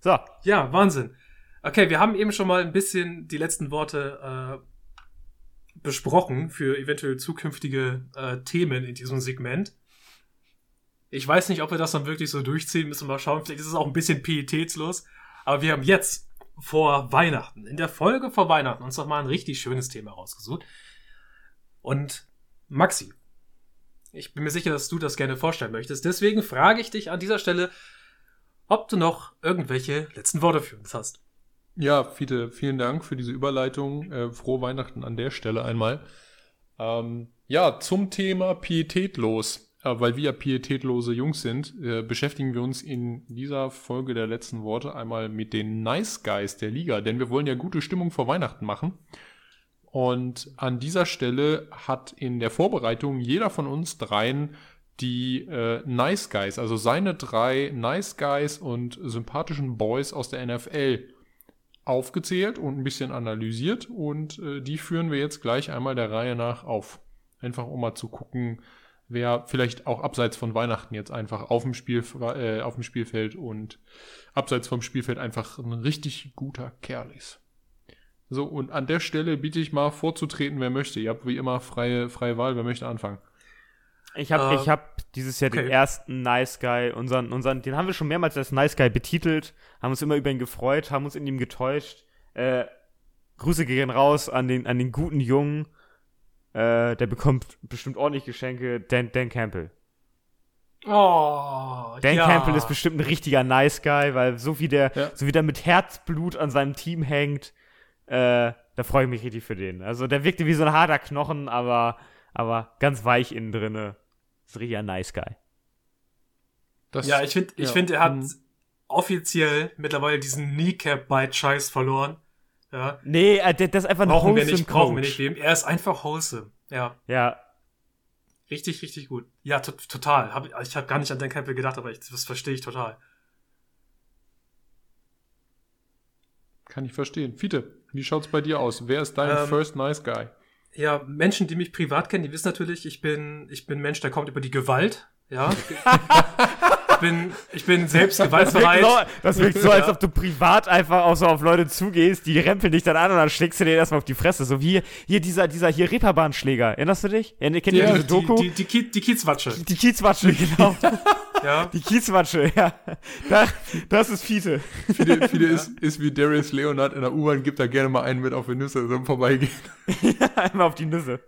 So. Ja, Wahnsinn. Okay, wir haben eben schon mal ein bisschen die letzten Worte äh, besprochen für eventuell zukünftige äh, Themen in diesem Segment. Ich weiß nicht, ob wir das dann wirklich so durchziehen, müssen wir mal schauen. Vielleicht ist es auch ein bisschen pietätslos. Aber wir haben jetzt vor Weihnachten, in der Folge vor Weihnachten, uns noch mal ein richtig schönes Thema rausgesucht. Und Maxi, Ich bin mir sicher, dass du das gerne vorstellen möchtest. Deswegen frage ich dich an dieser Stelle, ob du noch irgendwelche letzten Worte für uns hast. Ja, Fiete, vielen Dank für diese Überleitung. Äh, frohe Weihnachten an der Stelle einmal. Ähm, ja, zum Thema pietätlos. Äh, weil wir ja pietätlose Jungs sind, äh, beschäftigen wir uns in dieser Folge der letzten Worte einmal mit den Nice Guys der Liga, denn wir wollen ja gute Stimmung vor Weihnachten machen. Und an dieser Stelle hat in der Vorbereitung jeder von uns dreien die äh, Nice Guys, also seine drei Nice Guys und sympathischen Boys aus der NFL aufgezählt und ein bisschen analysiert und äh, die führen wir jetzt gleich einmal der Reihe nach auf. Einfach um mal zu gucken, wer vielleicht auch abseits von Weihnachten jetzt einfach auf dem, Spiel, äh, auf dem Spielfeld und abseits vom Spielfeld einfach ein richtig guter Kerl ist. So, und an der Stelle biete ich mal vorzutreten, wer möchte. Ihr habt wie immer freie, freie Wahl, wer möchte anfangen. Ich habe uh, hab dieses Jahr okay. den ersten Nice Guy, unseren, unseren, den haben wir schon mehrmals als Nice Guy betitelt, haben uns immer über ihn gefreut, haben uns in ihm getäuscht. Äh, Grüße gehen raus an den, an den guten Jungen. Äh, der bekommt bestimmt ordentlich Geschenke. Dan, Dan Campbell. Oh, Dan ja. Campbell ist bestimmt ein richtiger Nice Guy, weil so wie der, ja. so wie der mit Herzblut an seinem Team hängt, äh, da freue ich mich richtig für den. Also der wirkte wie so ein harter Knochen, aber, aber ganz weich innen drinne. Ist ein richtiger Nice Guy. Das, ja, ich finde, ich ja. finde, er hat mhm. offiziell mittlerweile diesen Kneecap-Bite-Scheiß verloren. Ja. Nee, äh, das ist einfach ein brauchen wir nicht, Coach. Brauchen wir nicht leben. Er ist einfach wholesome. Ja. Ja. Richtig, richtig gut. Ja, total. Hab, ich habe gar nicht an Dan Campbell gedacht, aber ich, das verstehe ich total. Kann ich verstehen. Fiete, wie schaut's bei dir aus? Wer ist dein ähm, First Nice Guy? Ja, Menschen, die mich privat kennen, die wissen natürlich, ich bin, ich bin ein Mensch, der kommt über die Gewalt. Ja. ich bin, ich bin selbst gewaltbereit. Das wirkt so, als ob du privat einfach auch so auf Leute zugehst, die rempeln dich dann an und dann schlägst du denen erstmal auf die Fresse. So wie hier dieser, dieser hier Reeperbahnschläger. Erinnerst du dich? Kennt ihr ja, diese Doku? Die, die, die, die Kiezwatsche. Die Kiezwatsche, genau. Ja. Die Kiezwatsche, ja. Da, das ist Fiete. Fiete, Fiete ja. ist, ist wie Darius Leonard in der U-Bahn, gibt da gerne mal einen mit auf die Nüsse so Vorbeigehen. ja, einmal auf die Nüsse.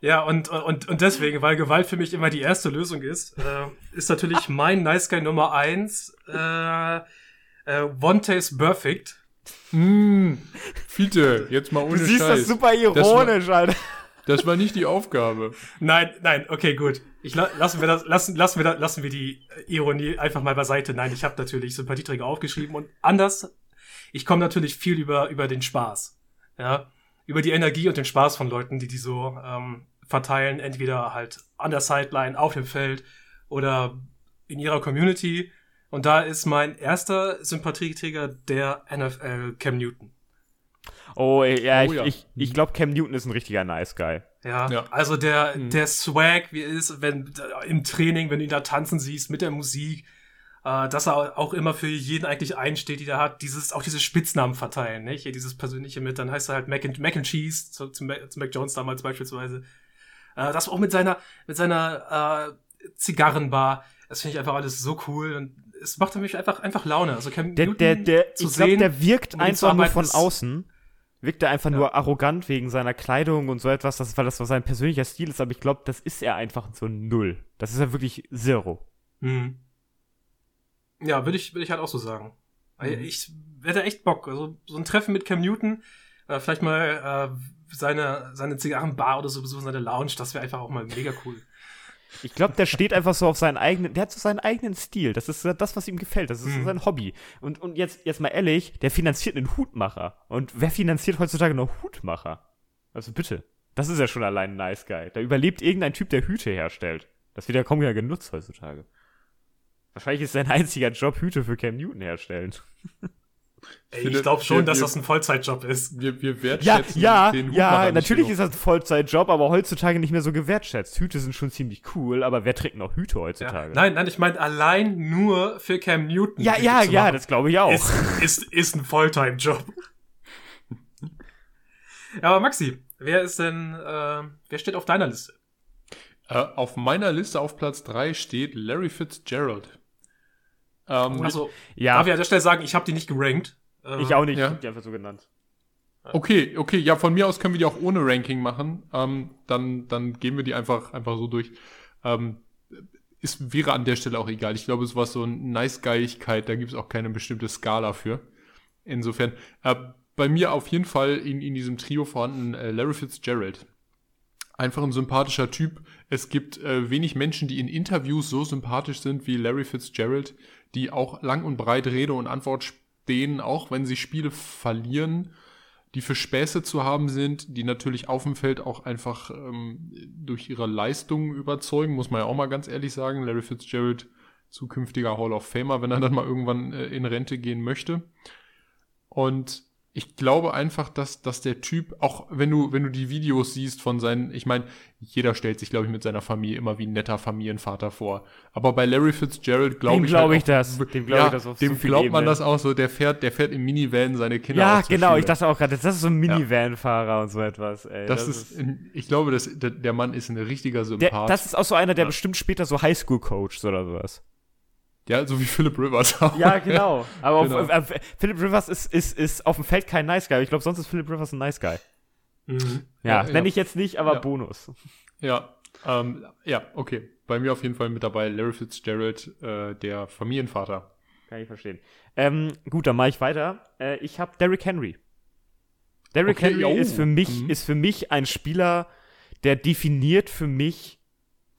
Ja, und, und, und deswegen, weil Gewalt für mich immer die erste Lösung ist, äh, ist natürlich mein Nice Guy Nummer eins äh, äh, One Taste Perfect. Mm, Fiete, jetzt mal ohne Du siehst Scheiß. das super ironisch, das Alter. Das war nicht die Aufgabe. Nein, nein, okay, gut. Ich lassen wir das, lassen, lassen wir das, lassen wir die Ironie einfach mal beiseite. Nein, ich habe natürlich Sympathieträger aufgeschrieben und anders. Ich komme natürlich viel über über den Spaß, ja, über die Energie und den Spaß von Leuten, die die so ähm, verteilen, entweder halt an der Sideline, auf dem Feld oder in ihrer Community. Und da ist mein erster Sympathieträger der NFL Cam Newton. Oh, ja, oh, ich, ja. ich, ich glaube, Cam Newton ist ein richtiger Nice Guy. Ja, ja. also der, mhm. der Swag, wie er ist, wenn im Training, wenn du ihn da tanzen siehst mit der Musik, äh, dass er auch immer für jeden eigentlich einsteht, die der hat, dieses, auch diese Spitznamen verteilen, nicht? Hier dieses persönliche mit, dann heißt er halt Mac and, Mac and Cheese, zu, zu, Mac, zu Mac Jones damals beispielsweise. Äh, das auch mit seiner, mit seiner äh, Zigarrenbar, das finde ich einfach alles so cool und es macht für mich einfach, einfach Laune. Also Cam der, Newton der, der, zu ich glaube, der wirkt einfach nur von außen wirkt er einfach ja. nur arrogant wegen seiner Kleidung und so etwas, das, weil das so sein persönlicher Stil ist, aber ich glaube, das ist er einfach so null. Das ist ja wirklich Zero. Mhm. Ja, würde ich, würde ich halt auch so sagen. Mhm. Ich hätte echt Bock. Also so ein Treffen mit Cam Newton, äh, vielleicht mal äh, seine, seine Zigarrenbar oder so besuchen, seine Lounge, das wäre einfach auch mal mega cool. Ich glaube, der steht einfach so auf seinen eigenen, der hat so seinen eigenen Stil. Das ist das, was ihm gefällt. Das ist mhm. sein Hobby. Und, und jetzt, jetzt mal ehrlich, der finanziert einen Hutmacher. Und wer finanziert heutzutage noch Hutmacher? Also bitte. Das ist ja schon allein ein nice guy. Da überlebt irgendein Typ, der Hüte herstellt. Das wird ja kaum ja genutzt heutzutage. Wahrscheinlich ist sein einziger Job Hüte für Cam Newton herstellen. Ey, ich glaube schon, wir, dass wir, das ein Vollzeitjob ist. Wir, wir wertschätzen ja, ja, den Ja, natürlich ist das ein Vollzeitjob, aber heutzutage nicht mehr so gewertschätzt. Hüte sind schon ziemlich cool, aber wer trägt noch Hüte heutzutage? Ja. Nein, nein, ich meine allein nur für Cam Newton. Ja, ja, ja, das glaube ich auch. Ist, ist, ist ein Volltime-Job. aber Maxi, wer ist denn, äh, wer steht auf deiner Liste? Äh, auf meiner Liste auf Platz 3 steht Larry Fitzgerald. Ähm, also, ja. darf ich an der Stelle sagen, ich habe die nicht gerankt. Äh, ich auch nicht, ja. ich hab die einfach so genannt. Okay, okay, ja, von mir aus können wir die auch ohne Ranking machen. Ähm, dann, dann gehen wir die einfach, einfach so durch. Ähm, ist, wäre an der Stelle auch egal. Ich glaube, es war so eine Nice-Geigigkeit, da gibt es auch keine bestimmte Skala für. Insofern, äh, bei mir auf jeden Fall in, in diesem Trio vorhanden äh, Larry Fitzgerald. Einfach ein sympathischer Typ. Es gibt äh, wenig Menschen, die in Interviews so sympathisch sind wie Larry Fitzgerald, die auch lang und breit Rede und Antwort stehen, auch wenn sie Spiele verlieren die für Späße zu haben sind, die natürlich auf dem Feld auch einfach ähm, durch ihre Leistungen überzeugen, muss man ja auch mal ganz ehrlich sagen. Larry Fitzgerald, zukünftiger Hall of Famer, wenn er dann mal irgendwann äh, in Rente gehen möchte. Und ich glaube einfach, dass, dass der Typ, auch wenn du, wenn du die Videos siehst von seinen, ich meine, jeder stellt sich, glaube ich, mit seiner Familie immer wie ein netter Familienvater vor. Aber bei Larry Fitzgerald glaube ich. Dem glaube halt ich das. Dem glaube ja, ich das auf Dem so glaubt Ebene. man das auch so. Der fährt, der fährt im Minivan seine Kinder Ja, genau. Ich dachte auch gerade, das ist so ein Minivan-Fahrer ja. und so etwas. Ey, das, das ist, ist, ich glaube, dass, der Mann ist ein richtiger Sympath. Der, das ist auch so einer, der ja. bestimmt später so Highschool-Coach oder sowas. Ja, so wie Philip Rivers auch. Ja, genau. Aber genau. Auf, äh, Philip Rivers ist, ist, ist auf dem Feld kein Nice Guy. Ich glaube, sonst ist Philip Rivers ein Nice Guy. Mhm. Ja, ja nenne ich jetzt nicht, aber ja. Bonus. Ja, ähm, ja, okay. Bei mir auf jeden Fall mit dabei Larry Fitzgerald, äh, der Familienvater. Kann ich verstehen. Ähm, gut, dann mache ich weiter. Äh, ich habe Derrick Henry. Derrick okay, Henry ist für mich mhm. ist für mich ein Spieler, der definiert für mich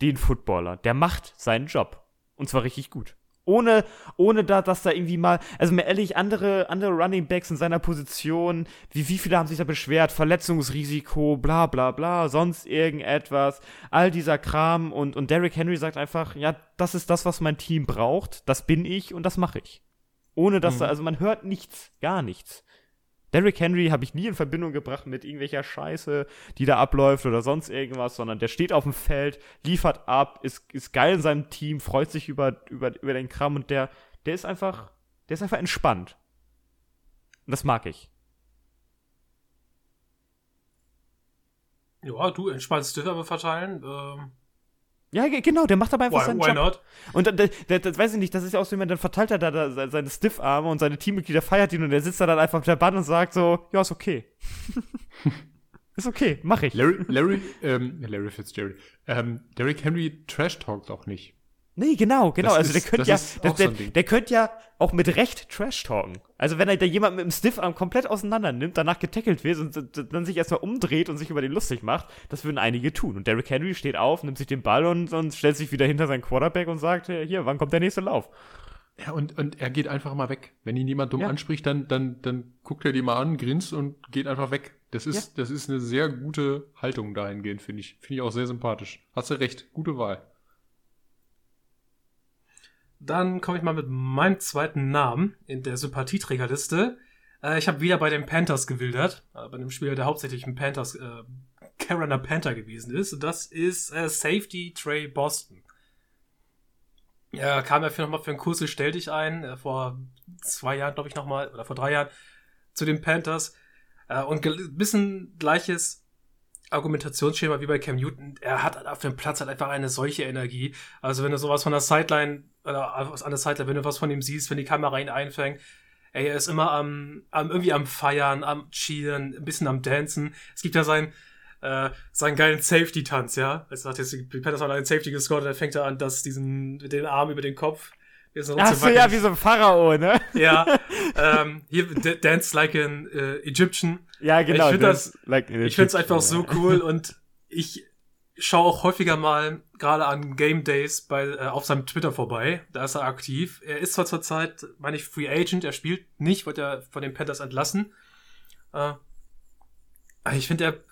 den Footballer. Der macht seinen Job und zwar richtig gut. Ohne, ohne da, dass da irgendwie mal, also mir ehrlich, andere, andere Running Backs in seiner Position, wie, wie viele haben sich da beschwert? Verletzungsrisiko, bla bla bla, sonst irgendetwas, all dieser Kram und, und Derrick Henry sagt einfach, ja, das ist das, was mein Team braucht, das bin ich und das mache ich. Ohne dass mhm. da, also man hört nichts, gar nichts. Derrick Henry habe ich nie in Verbindung gebracht mit irgendwelcher Scheiße, die da abläuft oder sonst irgendwas, sondern der steht auf dem Feld, liefert ab, ist, ist geil in seinem Team, freut sich über, über, über den Kram und der, der ist einfach, der ist einfach entspannt. Und das mag ich. Ja, du entspannst Dürfer verteilen. Ähm, ja, genau, der macht aber einfach why, seinen why Job. Not? Und dann, der, der, weiß ich nicht, das ist ja auch so jemand, dann verteilt er da, da seine Stiffarme und seine Teammitglieder feiert ihn und er sitzt da dann einfach auf der Band und sagt so, ja, ist okay. ist okay, mach ich. Larry, Larry, ähm, Larry Fitzgerald, ähm, Derrick Henry trash talkt auch nicht. Nee, genau, genau. Das also der könnte ja, der, der, so der könnte ja auch mit Recht Trash talken. Also wenn er da jemand mit dem Stiffarm komplett auseinander nimmt, danach getackelt wird und dann sich erstmal umdreht und sich über den lustig macht, das würden einige tun. Und Derrick Henry steht auf, nimmt sich den Ball und, und stellt sich wieder hinter seinen Quarterback und sagt, hier, wann kommt der nächste Lauf? Ja, und, und er geht einfach mal weg. Wenn ihn jemand dumm ja. anspricht, dann, dann, dann guckt er die mal an, grinst und geht einfach weg. Das ist, ja. das ist eine sehr gute Haltung dahingehend, finde ich. Finde ich auch sehr sympathisch. Hast du recht, gute Wahl. Dann komme ich mal mit meinem zweiten Namen in der Sympathieträgerliste. Äh, ich habe wieder bei den Panthers gewildert, äh, bei einem Spieler, der hauptsächlich ein Panthers, äh, Carolina Panther gewesen ist. Und das ist äh, Safety Trey Boston. Er kam ja für nochmal für einen Kurs, stell dich ein, äh, vor zwei Jahren, glaube ich, nochmal, oder vor drei Jahren, zu den Panthers. Äh, und ein bisschen gleiches Argumentationsschema wie bei Cam Newton, er hat auf dem Platz halt einfach eine solche Energie. Also wenn du sowas von der Sideline oder an der Sideline, wenn du was von ihm siehst, wenn die Kamera ihn einfängt, ey, er ist immer am, am irgendwie am Feiern, am Cheeren, ein bisschen am Dancen. Es gibt ja sein, äh, seinen geilen Safety-Tanz, ja. Es hat jetzt die Panthers haben einen Safety gescored, dann fängt er an, dass diesen, den Arm über den Kopf Ach so, ja, wie so ein Pharao, ne? Ja, ähm, hier, Dance like an äh, Egyptian. Ja, genau. Ich finde das, like ich finde es einfach so cool und ich schaue auch häufiger mal gerade an Game Days bei, äh, auf seinem Twitter vorbei. Da ist er aktiv. Er ist zwar zurzeit, meine ich, Free Agent. Er spielt nicht, wird er von den Panthers entlassen. Äh, ich finde, er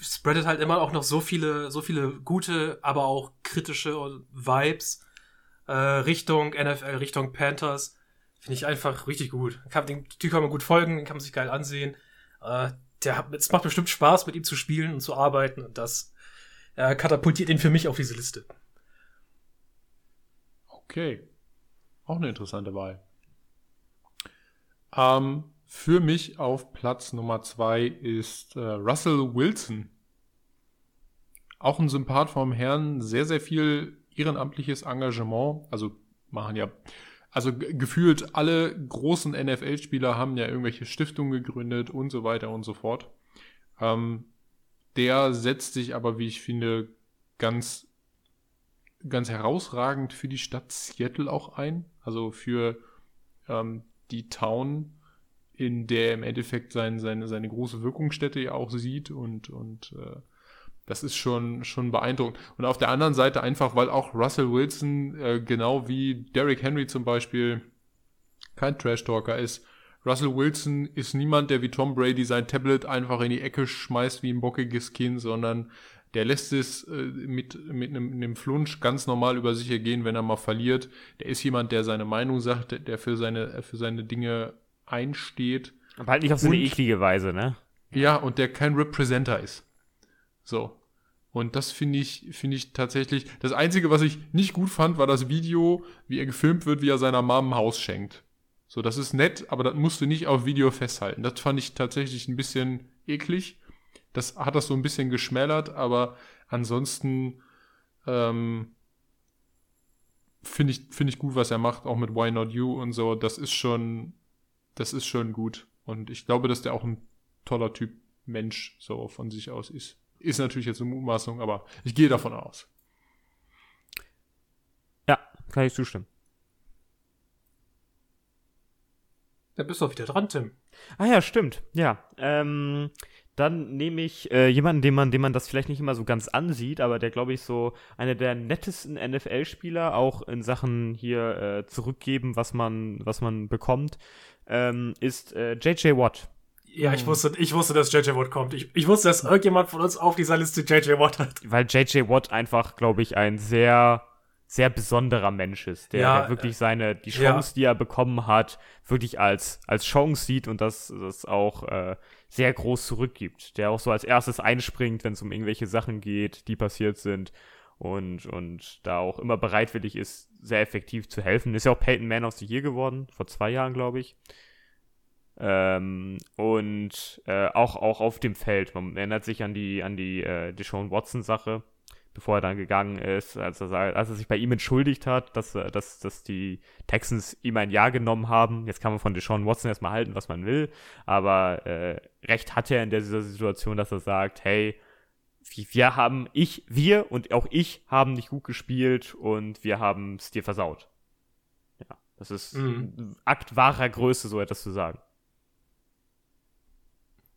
spreadet halt immer auch noch so viele, so viele gute, aber auch kritische Vibes äh, Richtung NFL, Richtung Panthers. Finde ich einfach richtig gut. Kann, den Typ kann man gut folgen, den kann man sich geil ansehen. Äh, der hat, es macht bestimmt Spaß, mit ihm zu spielen und zu arbeiten und das äh, katapultiert ihn für mich auf diese Liste. Okay. Auch eine interessante Wahl. Ähm, für mich auf Platz Nummer zwei ist äh, Russell Wilson. Auch ein Sympath vom Herrn, sehr, sehr viel ehrenamtliches Engagement, also machen ja, also gefühlt alle großen NFL-Spieler haben ja irgendwelche Stiftungen gegründet und so weiter und so fort. Ähm, der setzt sich aber, wie ich finde, ganz ganz herausragend für die Stadt Seattle auch ein. Also für ähm, die Town, in der er im Endeffekt sein, seine, seine große Wirkungsstätte ja auch sieht und, und äh, das ist schon, schon beeindruckend. Und auf der anderen Seite einfach, weil auch Russell Wilson, äh, genau wie Derrick Henry zum Beispiel, kein Trash-Talker ist. Russell Wilson ist niemand, der wie Tom Brady sein Tablet einfach in die Ecke schmeißt wie ein bockiges Kind, sondern der lässt es äh, mit, mit einem, einem Flunsch ganz normal über sich ergehen, wenn er mal verliert. Der ist jemand, der seine Meinung sagt, der für seine, für seine Dinge einsteht. Aber halt nicht auf so eine eklige Weise, ne? Ja, und der kein Representer ist. So. Und das finde ich, finde ich tatsächlich. Das Einzige, was ich nicht gut fand, war das Video, wie er gefilmt wird, wie er seiner Mom ein Haus schenkt. So, das ist nett, aber das musst du nicht auf Video festhalten. Das fand ich tatsächlich ein bisschen eklig. Das hat das so ein bisschen geschmälert, aber ansonsten ähm, finde ich, finde ich gut, was er macht, auch mit Why Not You und so. Das ist schon, das ist schon gut. Und ich glaube, dass der auch ein toller Typ Mensch so von sich aus ist. Ist natürlich jetzt eine Mutmaßung, aber ich gehe davon aus. Ja, kann ich zustimmen. Da bist du auch wieder dran, Tim. Ah ja, stimmt. Ja. Ähm, dann nehme ich äh, jemanden, den man, den man das vielleicht nicht immer so ganz ansieht, aber der, glaube ich, so einer der nettesten NFL-Spieler, auch in Sachen hier äh, zurückgeben, was man, was man bekommt, ähm, ist äh, JJ Watt. Ja, ich hm. wusste, ich wusste, dass JJ Watt kommt. Ich, ich wusste, dass irgendjemand von uns auf dieser Liste JJ Watt hat. Weil JJ Watt einfach, glaube ich, ein sehr, sehr besonderer Mensch ist, der, ja, der wirklich seine, die Chance, ja. die er bekommen hat, wirklich als, als Chance sieht und das, das auch äh, sehr groß zurückgibt. Der auch so als erstes einspringt, wenn es um irgendwelche Sachen geht, die passiert sind und, und da auch immer bereitwillig ist, sehr effektiv zu helfen. Ist ja auch Peyton Man of the Year geworden, vor zwei Jahren, glaube ich. Ähm, und äh, auch, auch auf dem Feld. Man erinnert sich an die, an die äh, Deshaun Watson-Sache, bevor er dann gegangen ist, als er, als er sich bei ihm entschuldigt hat, dass, dass, dass die Texans ihm ein Jahr genommen haben. Jetzt kann man von Deshaun Watson erstmal halten, was man will, aber äh, recht hat er in dieser Situation, dass er sagt, hey, wir haben, ich, wir und auch ich haben nicht gut gespielt und wir haben es dir versaut. Ja, das ist mhm. ein Akt wahrer Größe, so etwas zu sagen.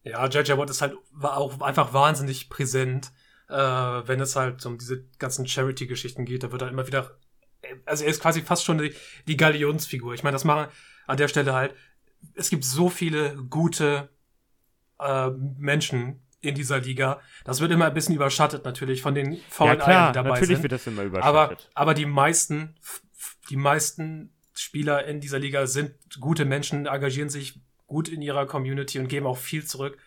Ja, JJ Watt ist halt auch einfach wahnsinnig präsent, äh, wenn es halt um diese ganzen Charity-Geschichten geht. Da wird er immer wieder, also er ist quasi fast schon die, die Galionsfigur. Ich meine, das machen an der Stelle halt, es gibt so viele gute äh, Menschen in dieser Liga. Das wird immer ein bisschen überschattet natürlich von den faulen ja, klar, Eiern, die dabei natürlich sind. wird das immer überschattet. Aber, aber die meisten, die meisten Spieler in dieser Liga sind gute Menschen, engagieren sich gut in ihrer Community und geben auch viel zurück.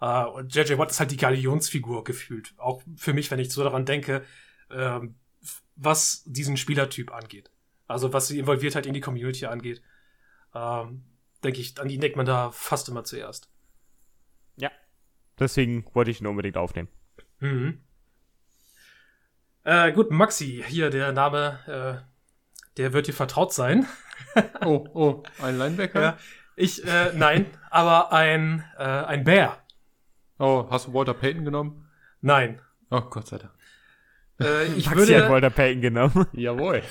Uh, und JJ Watt ist halt die Galionsfigur gefühlt. Auch für mich, wenn ich so daran denke, uh, was diesen Spielertyp angeht. Also was die Involviertheit in die Community angeht. Uh, denke ich, an die denkt man da fast immer zuerst. Ja. Deswegen wollte ich ihn unbedingt aufnehmen. Mhm. Äh, gut, Maxi, hier der Name, äh, der wird dir vertraut sein. oh, oh, ein Linebacker? Ja, ich, äh, nein, aber ein, äh, ein Bär. Oh, hast du Walter Payton genommen? Nein. Oh, Gott sei Dank. Äh, ich Maxi würde, hat Walter Payton genommen. Jawohl.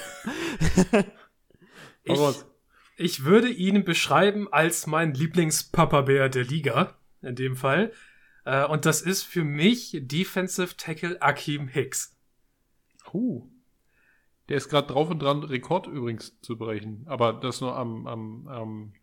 ich, ich würde ihn beschreiben als mein Lieblings-Papa-Bär der Liga, in dem Fall. Äh, und das ist für mich Defensive Tackle Akeem Hicks. Uh. Der ist gerade drauf und dran, Rekord übrigens zu brechen. Aber das nur am, am, am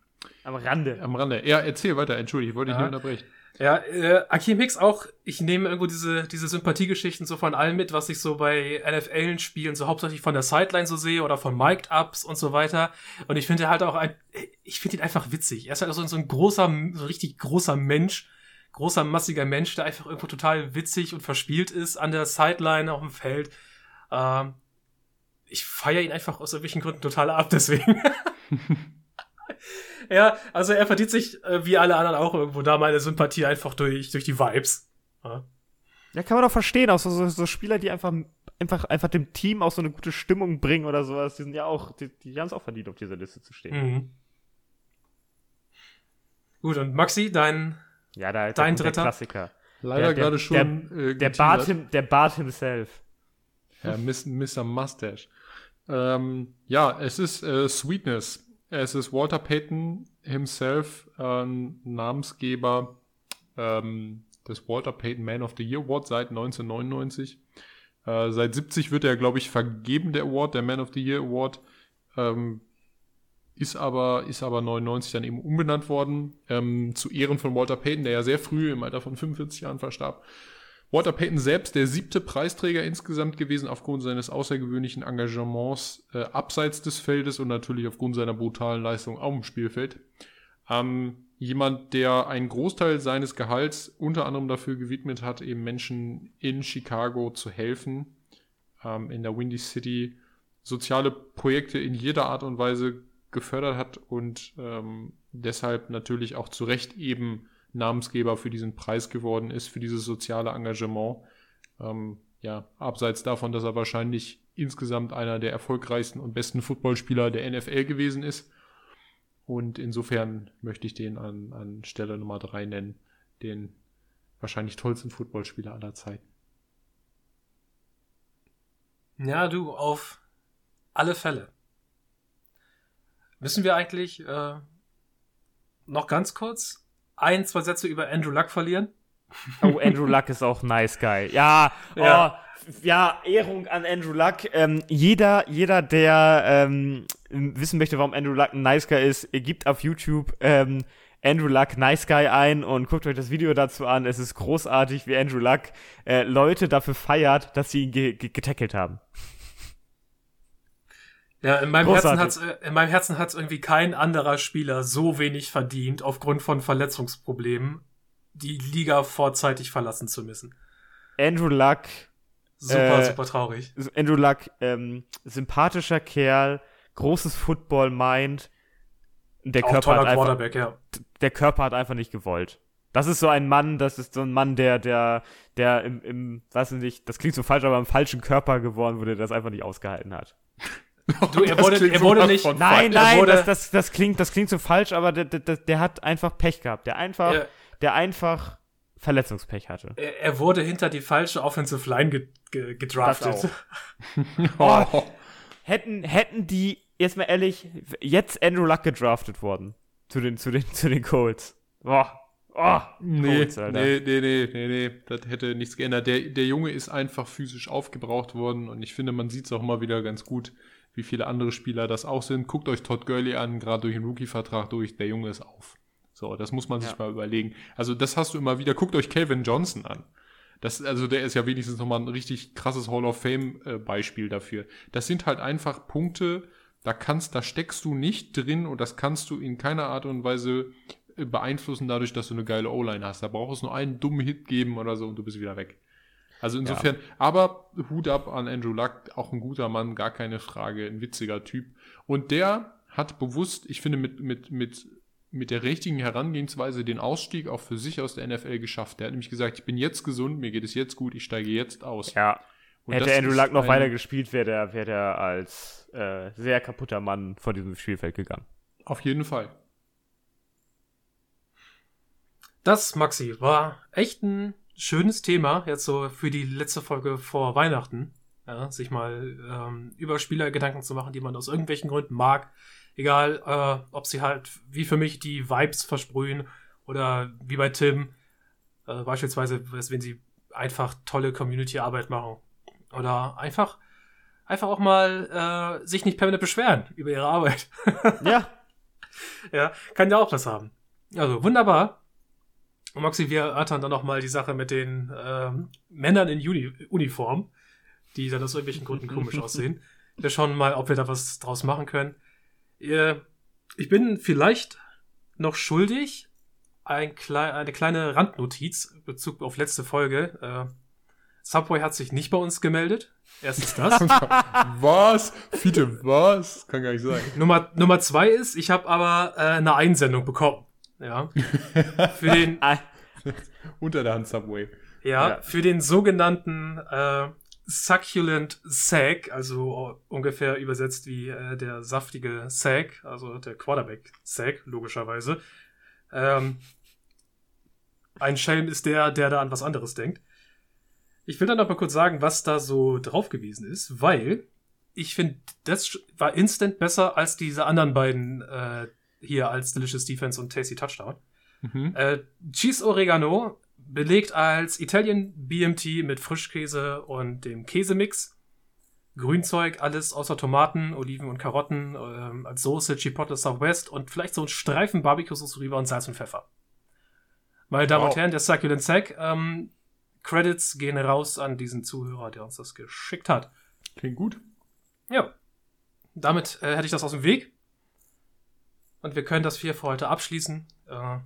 am Rande. Am Rande. Ja, erzähl weiter. Entschuldige, ich wollte dich nicht unterbrechen. Ja, äh, Akeem Hicks auch, ich nehme irgendwo diese, diese Sympathiegeschichten so von allem mit, was ich so bei NFL-Spielen so hauptsächlich von der Sideline so sehe oder von Mic'd-Ups und so weiter. Und ich finde halt auch ein, ich finde ihn einfach witzig. Er ist halt so, so ein großer, so richtig großer Mensch, großer, massiger Mensch, der einfach irgendwo total witzig und verspielt ist an der Sideline auf dem Feld. Ähm, ich feiere ihn einfach aus irgendwelchen Gründen total ab, deswegen. ja, also er verdient sich, äh, wie alle anderen auch irgendwo da, meine Sympathie einfach durch, durch die Vibes. Ja. ja, kann man doch verstehen, auch so, so, so, Spieler, die einfach, einfach, einfach dem Team auch so eine gute Stimmung bringen oder sowas, die sind ja auch, die, die haben es auch verdient, auf dieser Liste zu stehen. Mhm. Gut, und Maxi, dein, ja, da, dein dritter? Klassiker. Leider gerade schon. Der, äh, der, Bart him, der Bart himself. Ja, Mr. Mustache. Ähm, ja, es ist äh, Sweetness. Es ist Walter Payton himself, äh, Namensgeber ähm, des Walter Payton Man of the Year Award seit 1999. Äh, seit 70 wird er, glaube ich, vergeben, der Award, der Man of the Year Award. Ähm, ist aber, ist aber 99 dann eben umbenannt worden, ähm, zu Ehren von Walter Payton, der ja sehr früh im Alter von 45 Jahren verstarb. Walter Payton selbst der siebte Preisträger insgesamt gewesen aufgrund seines außergewöhnlichen Engagements äh, abseits des Feldes und natürlich aufgrund seiner brutalen Leistung auf dem Spielfeld. Ähm, jemand, der einen Großteil seines Gehalts unter anderem dafür gewidmet hat, eben Menschen in Chicago zu helfen, ähm, in der Windy City soziale Projekte in jeder Art und Weise gefördert hat und ähm, deshalb natürlich auch zu Recht eben Namensgeber für diesen Preis geworden ist, für dieses soziale Engagement. Ähm, ja, abseits davon, dass er wahrscheinlich insgesamt einer der erfolgreichsten und besten Footballspieler der NFL gewesen ist. Und insofern möchte ich den an, an Stelle Nummer drei nennen, den wahrscheinlich tollsten Footballspieler aller Zeiten. Ja, du, auf alle Fälle. Müssen wir eigentlich äh, noch ganz kurz ein, zwei Sätze über Andrew Luck verlieren? Oh, Andrew Luck ist auch nice guy. Ja, ja. Oh, ja, Ehrung an Andrew Luck. Ähm, jeder, jeder, der ähm, wissen möchte, warum Andrew Luck ein nice guy ist, gibt auf YouTube ähm, Andrew Luck Nice Guy ein und guckt euch das Video dazu an. Es ist großartig, wie Andrew Luck äh, Leute dafür feiert, dass sie ihn ge ge getackelt haben. Ja, in meinem Großartig. Herzen hat's, äh, in meinem Herzen hat's irgendwie kein anderer Spieler so wenig verdient, aufgrund von Verletzungsproblemen, die Liga vorzeitig verlassen zu müssen. Andrew Luck. Super, äh, super traurig. Andrew Luck, ähm, sympathischer Kerl, großes Football-Mind. Der Auch Körper hat einfach, ja. Der Körper hat einfach nicht gewollt. Das ist so ein Mann, das ist so ein Mann, der, der, der im, im, weiß nicht, das klingt so falsch, aber im falschen Körper geworden wurde, der das einfach nicht ausgehalten hat. Du, er wurde, er wurde nicht. Nein, nein, das, das, das, klingt, das klingt so falsch, aber der, der, der hat einfach Pech gehabt. Der einfach, er, der einfach Verletzungspech hatte. Er, er, wurde hinter die falsche Offensive Line ge, ge, gedraftet. oh, hätten, hätten die, jetzt mal ehrlich, jetzt Andrew Luck gedraftet worden. Zu den, zu den, zu den Colts. Boah. Oh, nee, Colts, nee, nee, nee, nee, nee, das hätte nichts geändert. Der, der Junge ist einfach physisch aufgebraucht worden und ich finde, man sieht es auch mal wieder ganz gut wie viele andere Spieler das auch sind. Guckt euch Todd Gurley an, gerade durch den Rookie-Vertrag durch, der Junge ist auf. So, das muss man sich ja. mal überlegen. Also das hast du immer wieder. Guckt euch Calvin Johnson an. Das, also der ist ja wenigstens nochmal ein richtig krasses Hall of Fame-Beispiel äh, dafür. Das sind halt einfach Punkte, da kannst, da steckst du nicht drin und das kannst du in keiner Art und Weise äh, beeinflussen dadurch, dass du eine geile O-Line hast. Da brauchst du nur einen dummen Hit geben oder so und du bist wieder weg. Also insofern, ja. aber Hut ab an Andrew Luck, auch ein guter Mann, gar keine Frage, ein witziger Typ. Und der hat bewusst, ich finde, mit, mit, mit, mit der richtigen Herangehensweise den Ausstieg auch für sich aus der NFL geschafft. Der hat nämlich gesagt, ich bin jetzt gesund, mir geht es jetzt gut, ich steige jetzt aus. Ja. Und Hätte Andrew Luck noch weiter gespielt, wäre der, wär der als äh, sehr kaputter Mann vor diesem Spielfeld gegangen. Auf jeden Fall. Das, Maxi, war echt ein schönes Thema, jetzt so für die letzte Folge vor Weihnachten. Ja, sich mal ähm, über Spieler Gedanken zu machen, die man aus irgendwelchen Gründen mag. Egal, äh, ob sie halt wie für mich die Vibes versprühen oder wie bei Tim, äh, beispielsweise, wenn sie einfach tolle Community-Arbeit machen. Oder einfach, einfach auch mal äh, sich nicht permanent beschweren über ihre Arbeit. ja. Ja, kann ja auch was haben. Also wunderbar. Und Maxi, wir erörtern dann nochmal die Sache mit den ähm, Männern in Uni Uniform, die dann aus irgendwelchen Gründen komisch aussehen. Wir schauen mal, ob wir da was draus machen können. Ich bin vielleicht noch schuldig, ein klei eine kleine Randnotiz in Bezug auf letzte Folge. Äh, Subway hat sich nicht bei uns gemeldet. Erstens das. was? Fiete, was? Kann gar nicht sein. Nummer, Nummer zwei ist, ich habe aber äh, eine Einsendung bekommen. Ja. Für den. Unter der Hand Subway. Ja, ja. für den sogenannten äh, Succulent Sack, also ungefähr übersetzt wie äh, der saftige Sack, also der Quarterback Sack, logischerweise. Ähm, ein Schelm ist der, der da an was anderes denkt. Ich will dann noch mal kurz sagen, was da so drauf gewesen ist, weil ich finde, das war instant besser als diese anderen beiden äh, hier als Delicious Defense und Tasty Touchdown. Mhm. Äh, Cheese Oregano belegt als Italian BMT mit Frischkäse und dem Käsemix. Grünzeug, alles außer Tomaten, Oliven und Karotten, ähm, als Soße, Chipotle Southwest und vielleicht so ein Streifen Barbecue-Soße rüber und Salz und Pfeffer. Meine Damen wow. und Herren, der Succulent Sack, ähm, Credits gehen raus an diesen Zuhörer, der uns das geschickt hat. Klingt gut. Ja. Damit äh, hätte ich das aus dem Weg. Und wir können das hier für heute abschließen. Äh,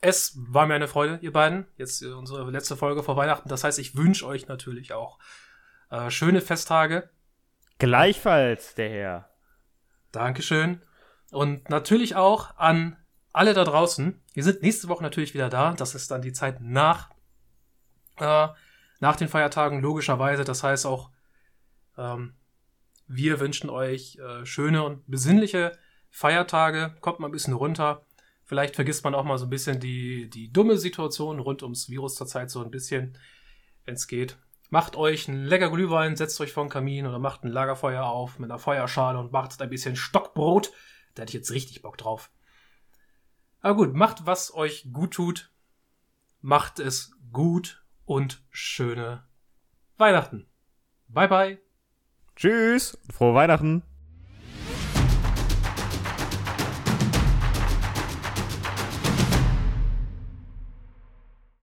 es war mir eine Freude, ihr beiden. Jetzt äh, unsere letzte Folge vor Weihnachten. Das heißt, ich wünsche euch natürlich auch äh, schöne Festtage. Gleichfalls, der Herr. Dankeschön. Und natürlich auch an alle da draußen. Wir sind nächste Woche natürlich wieder da. Das ist dann die Zeit nach, äh, nach den Feiertagen, logischerweise. Das heißt auch, ähm, wir wünschen euch äh, schöne und besinnliche Feiertage. Kommt mal ein bisschen runter. Vielleicht vergisst man auch mal so ein bisschen die, die dumme Situation rund ums Virus zurzeit so ein bisschen, wenn es geht. Macht euch einen lecker Glühwein, setzt euch vor den Kamin oder macht ein Lagerfeuer auf mit einer Feuerschale und macht ein bisschen Stockbrot. Da hätte ich jetzt richtig Bock drauf. Aber gut, macht was euch gut tut. Macht es gut und schöne Weihnachten. Bye bye. Tschüss. Frohe Weihnachten.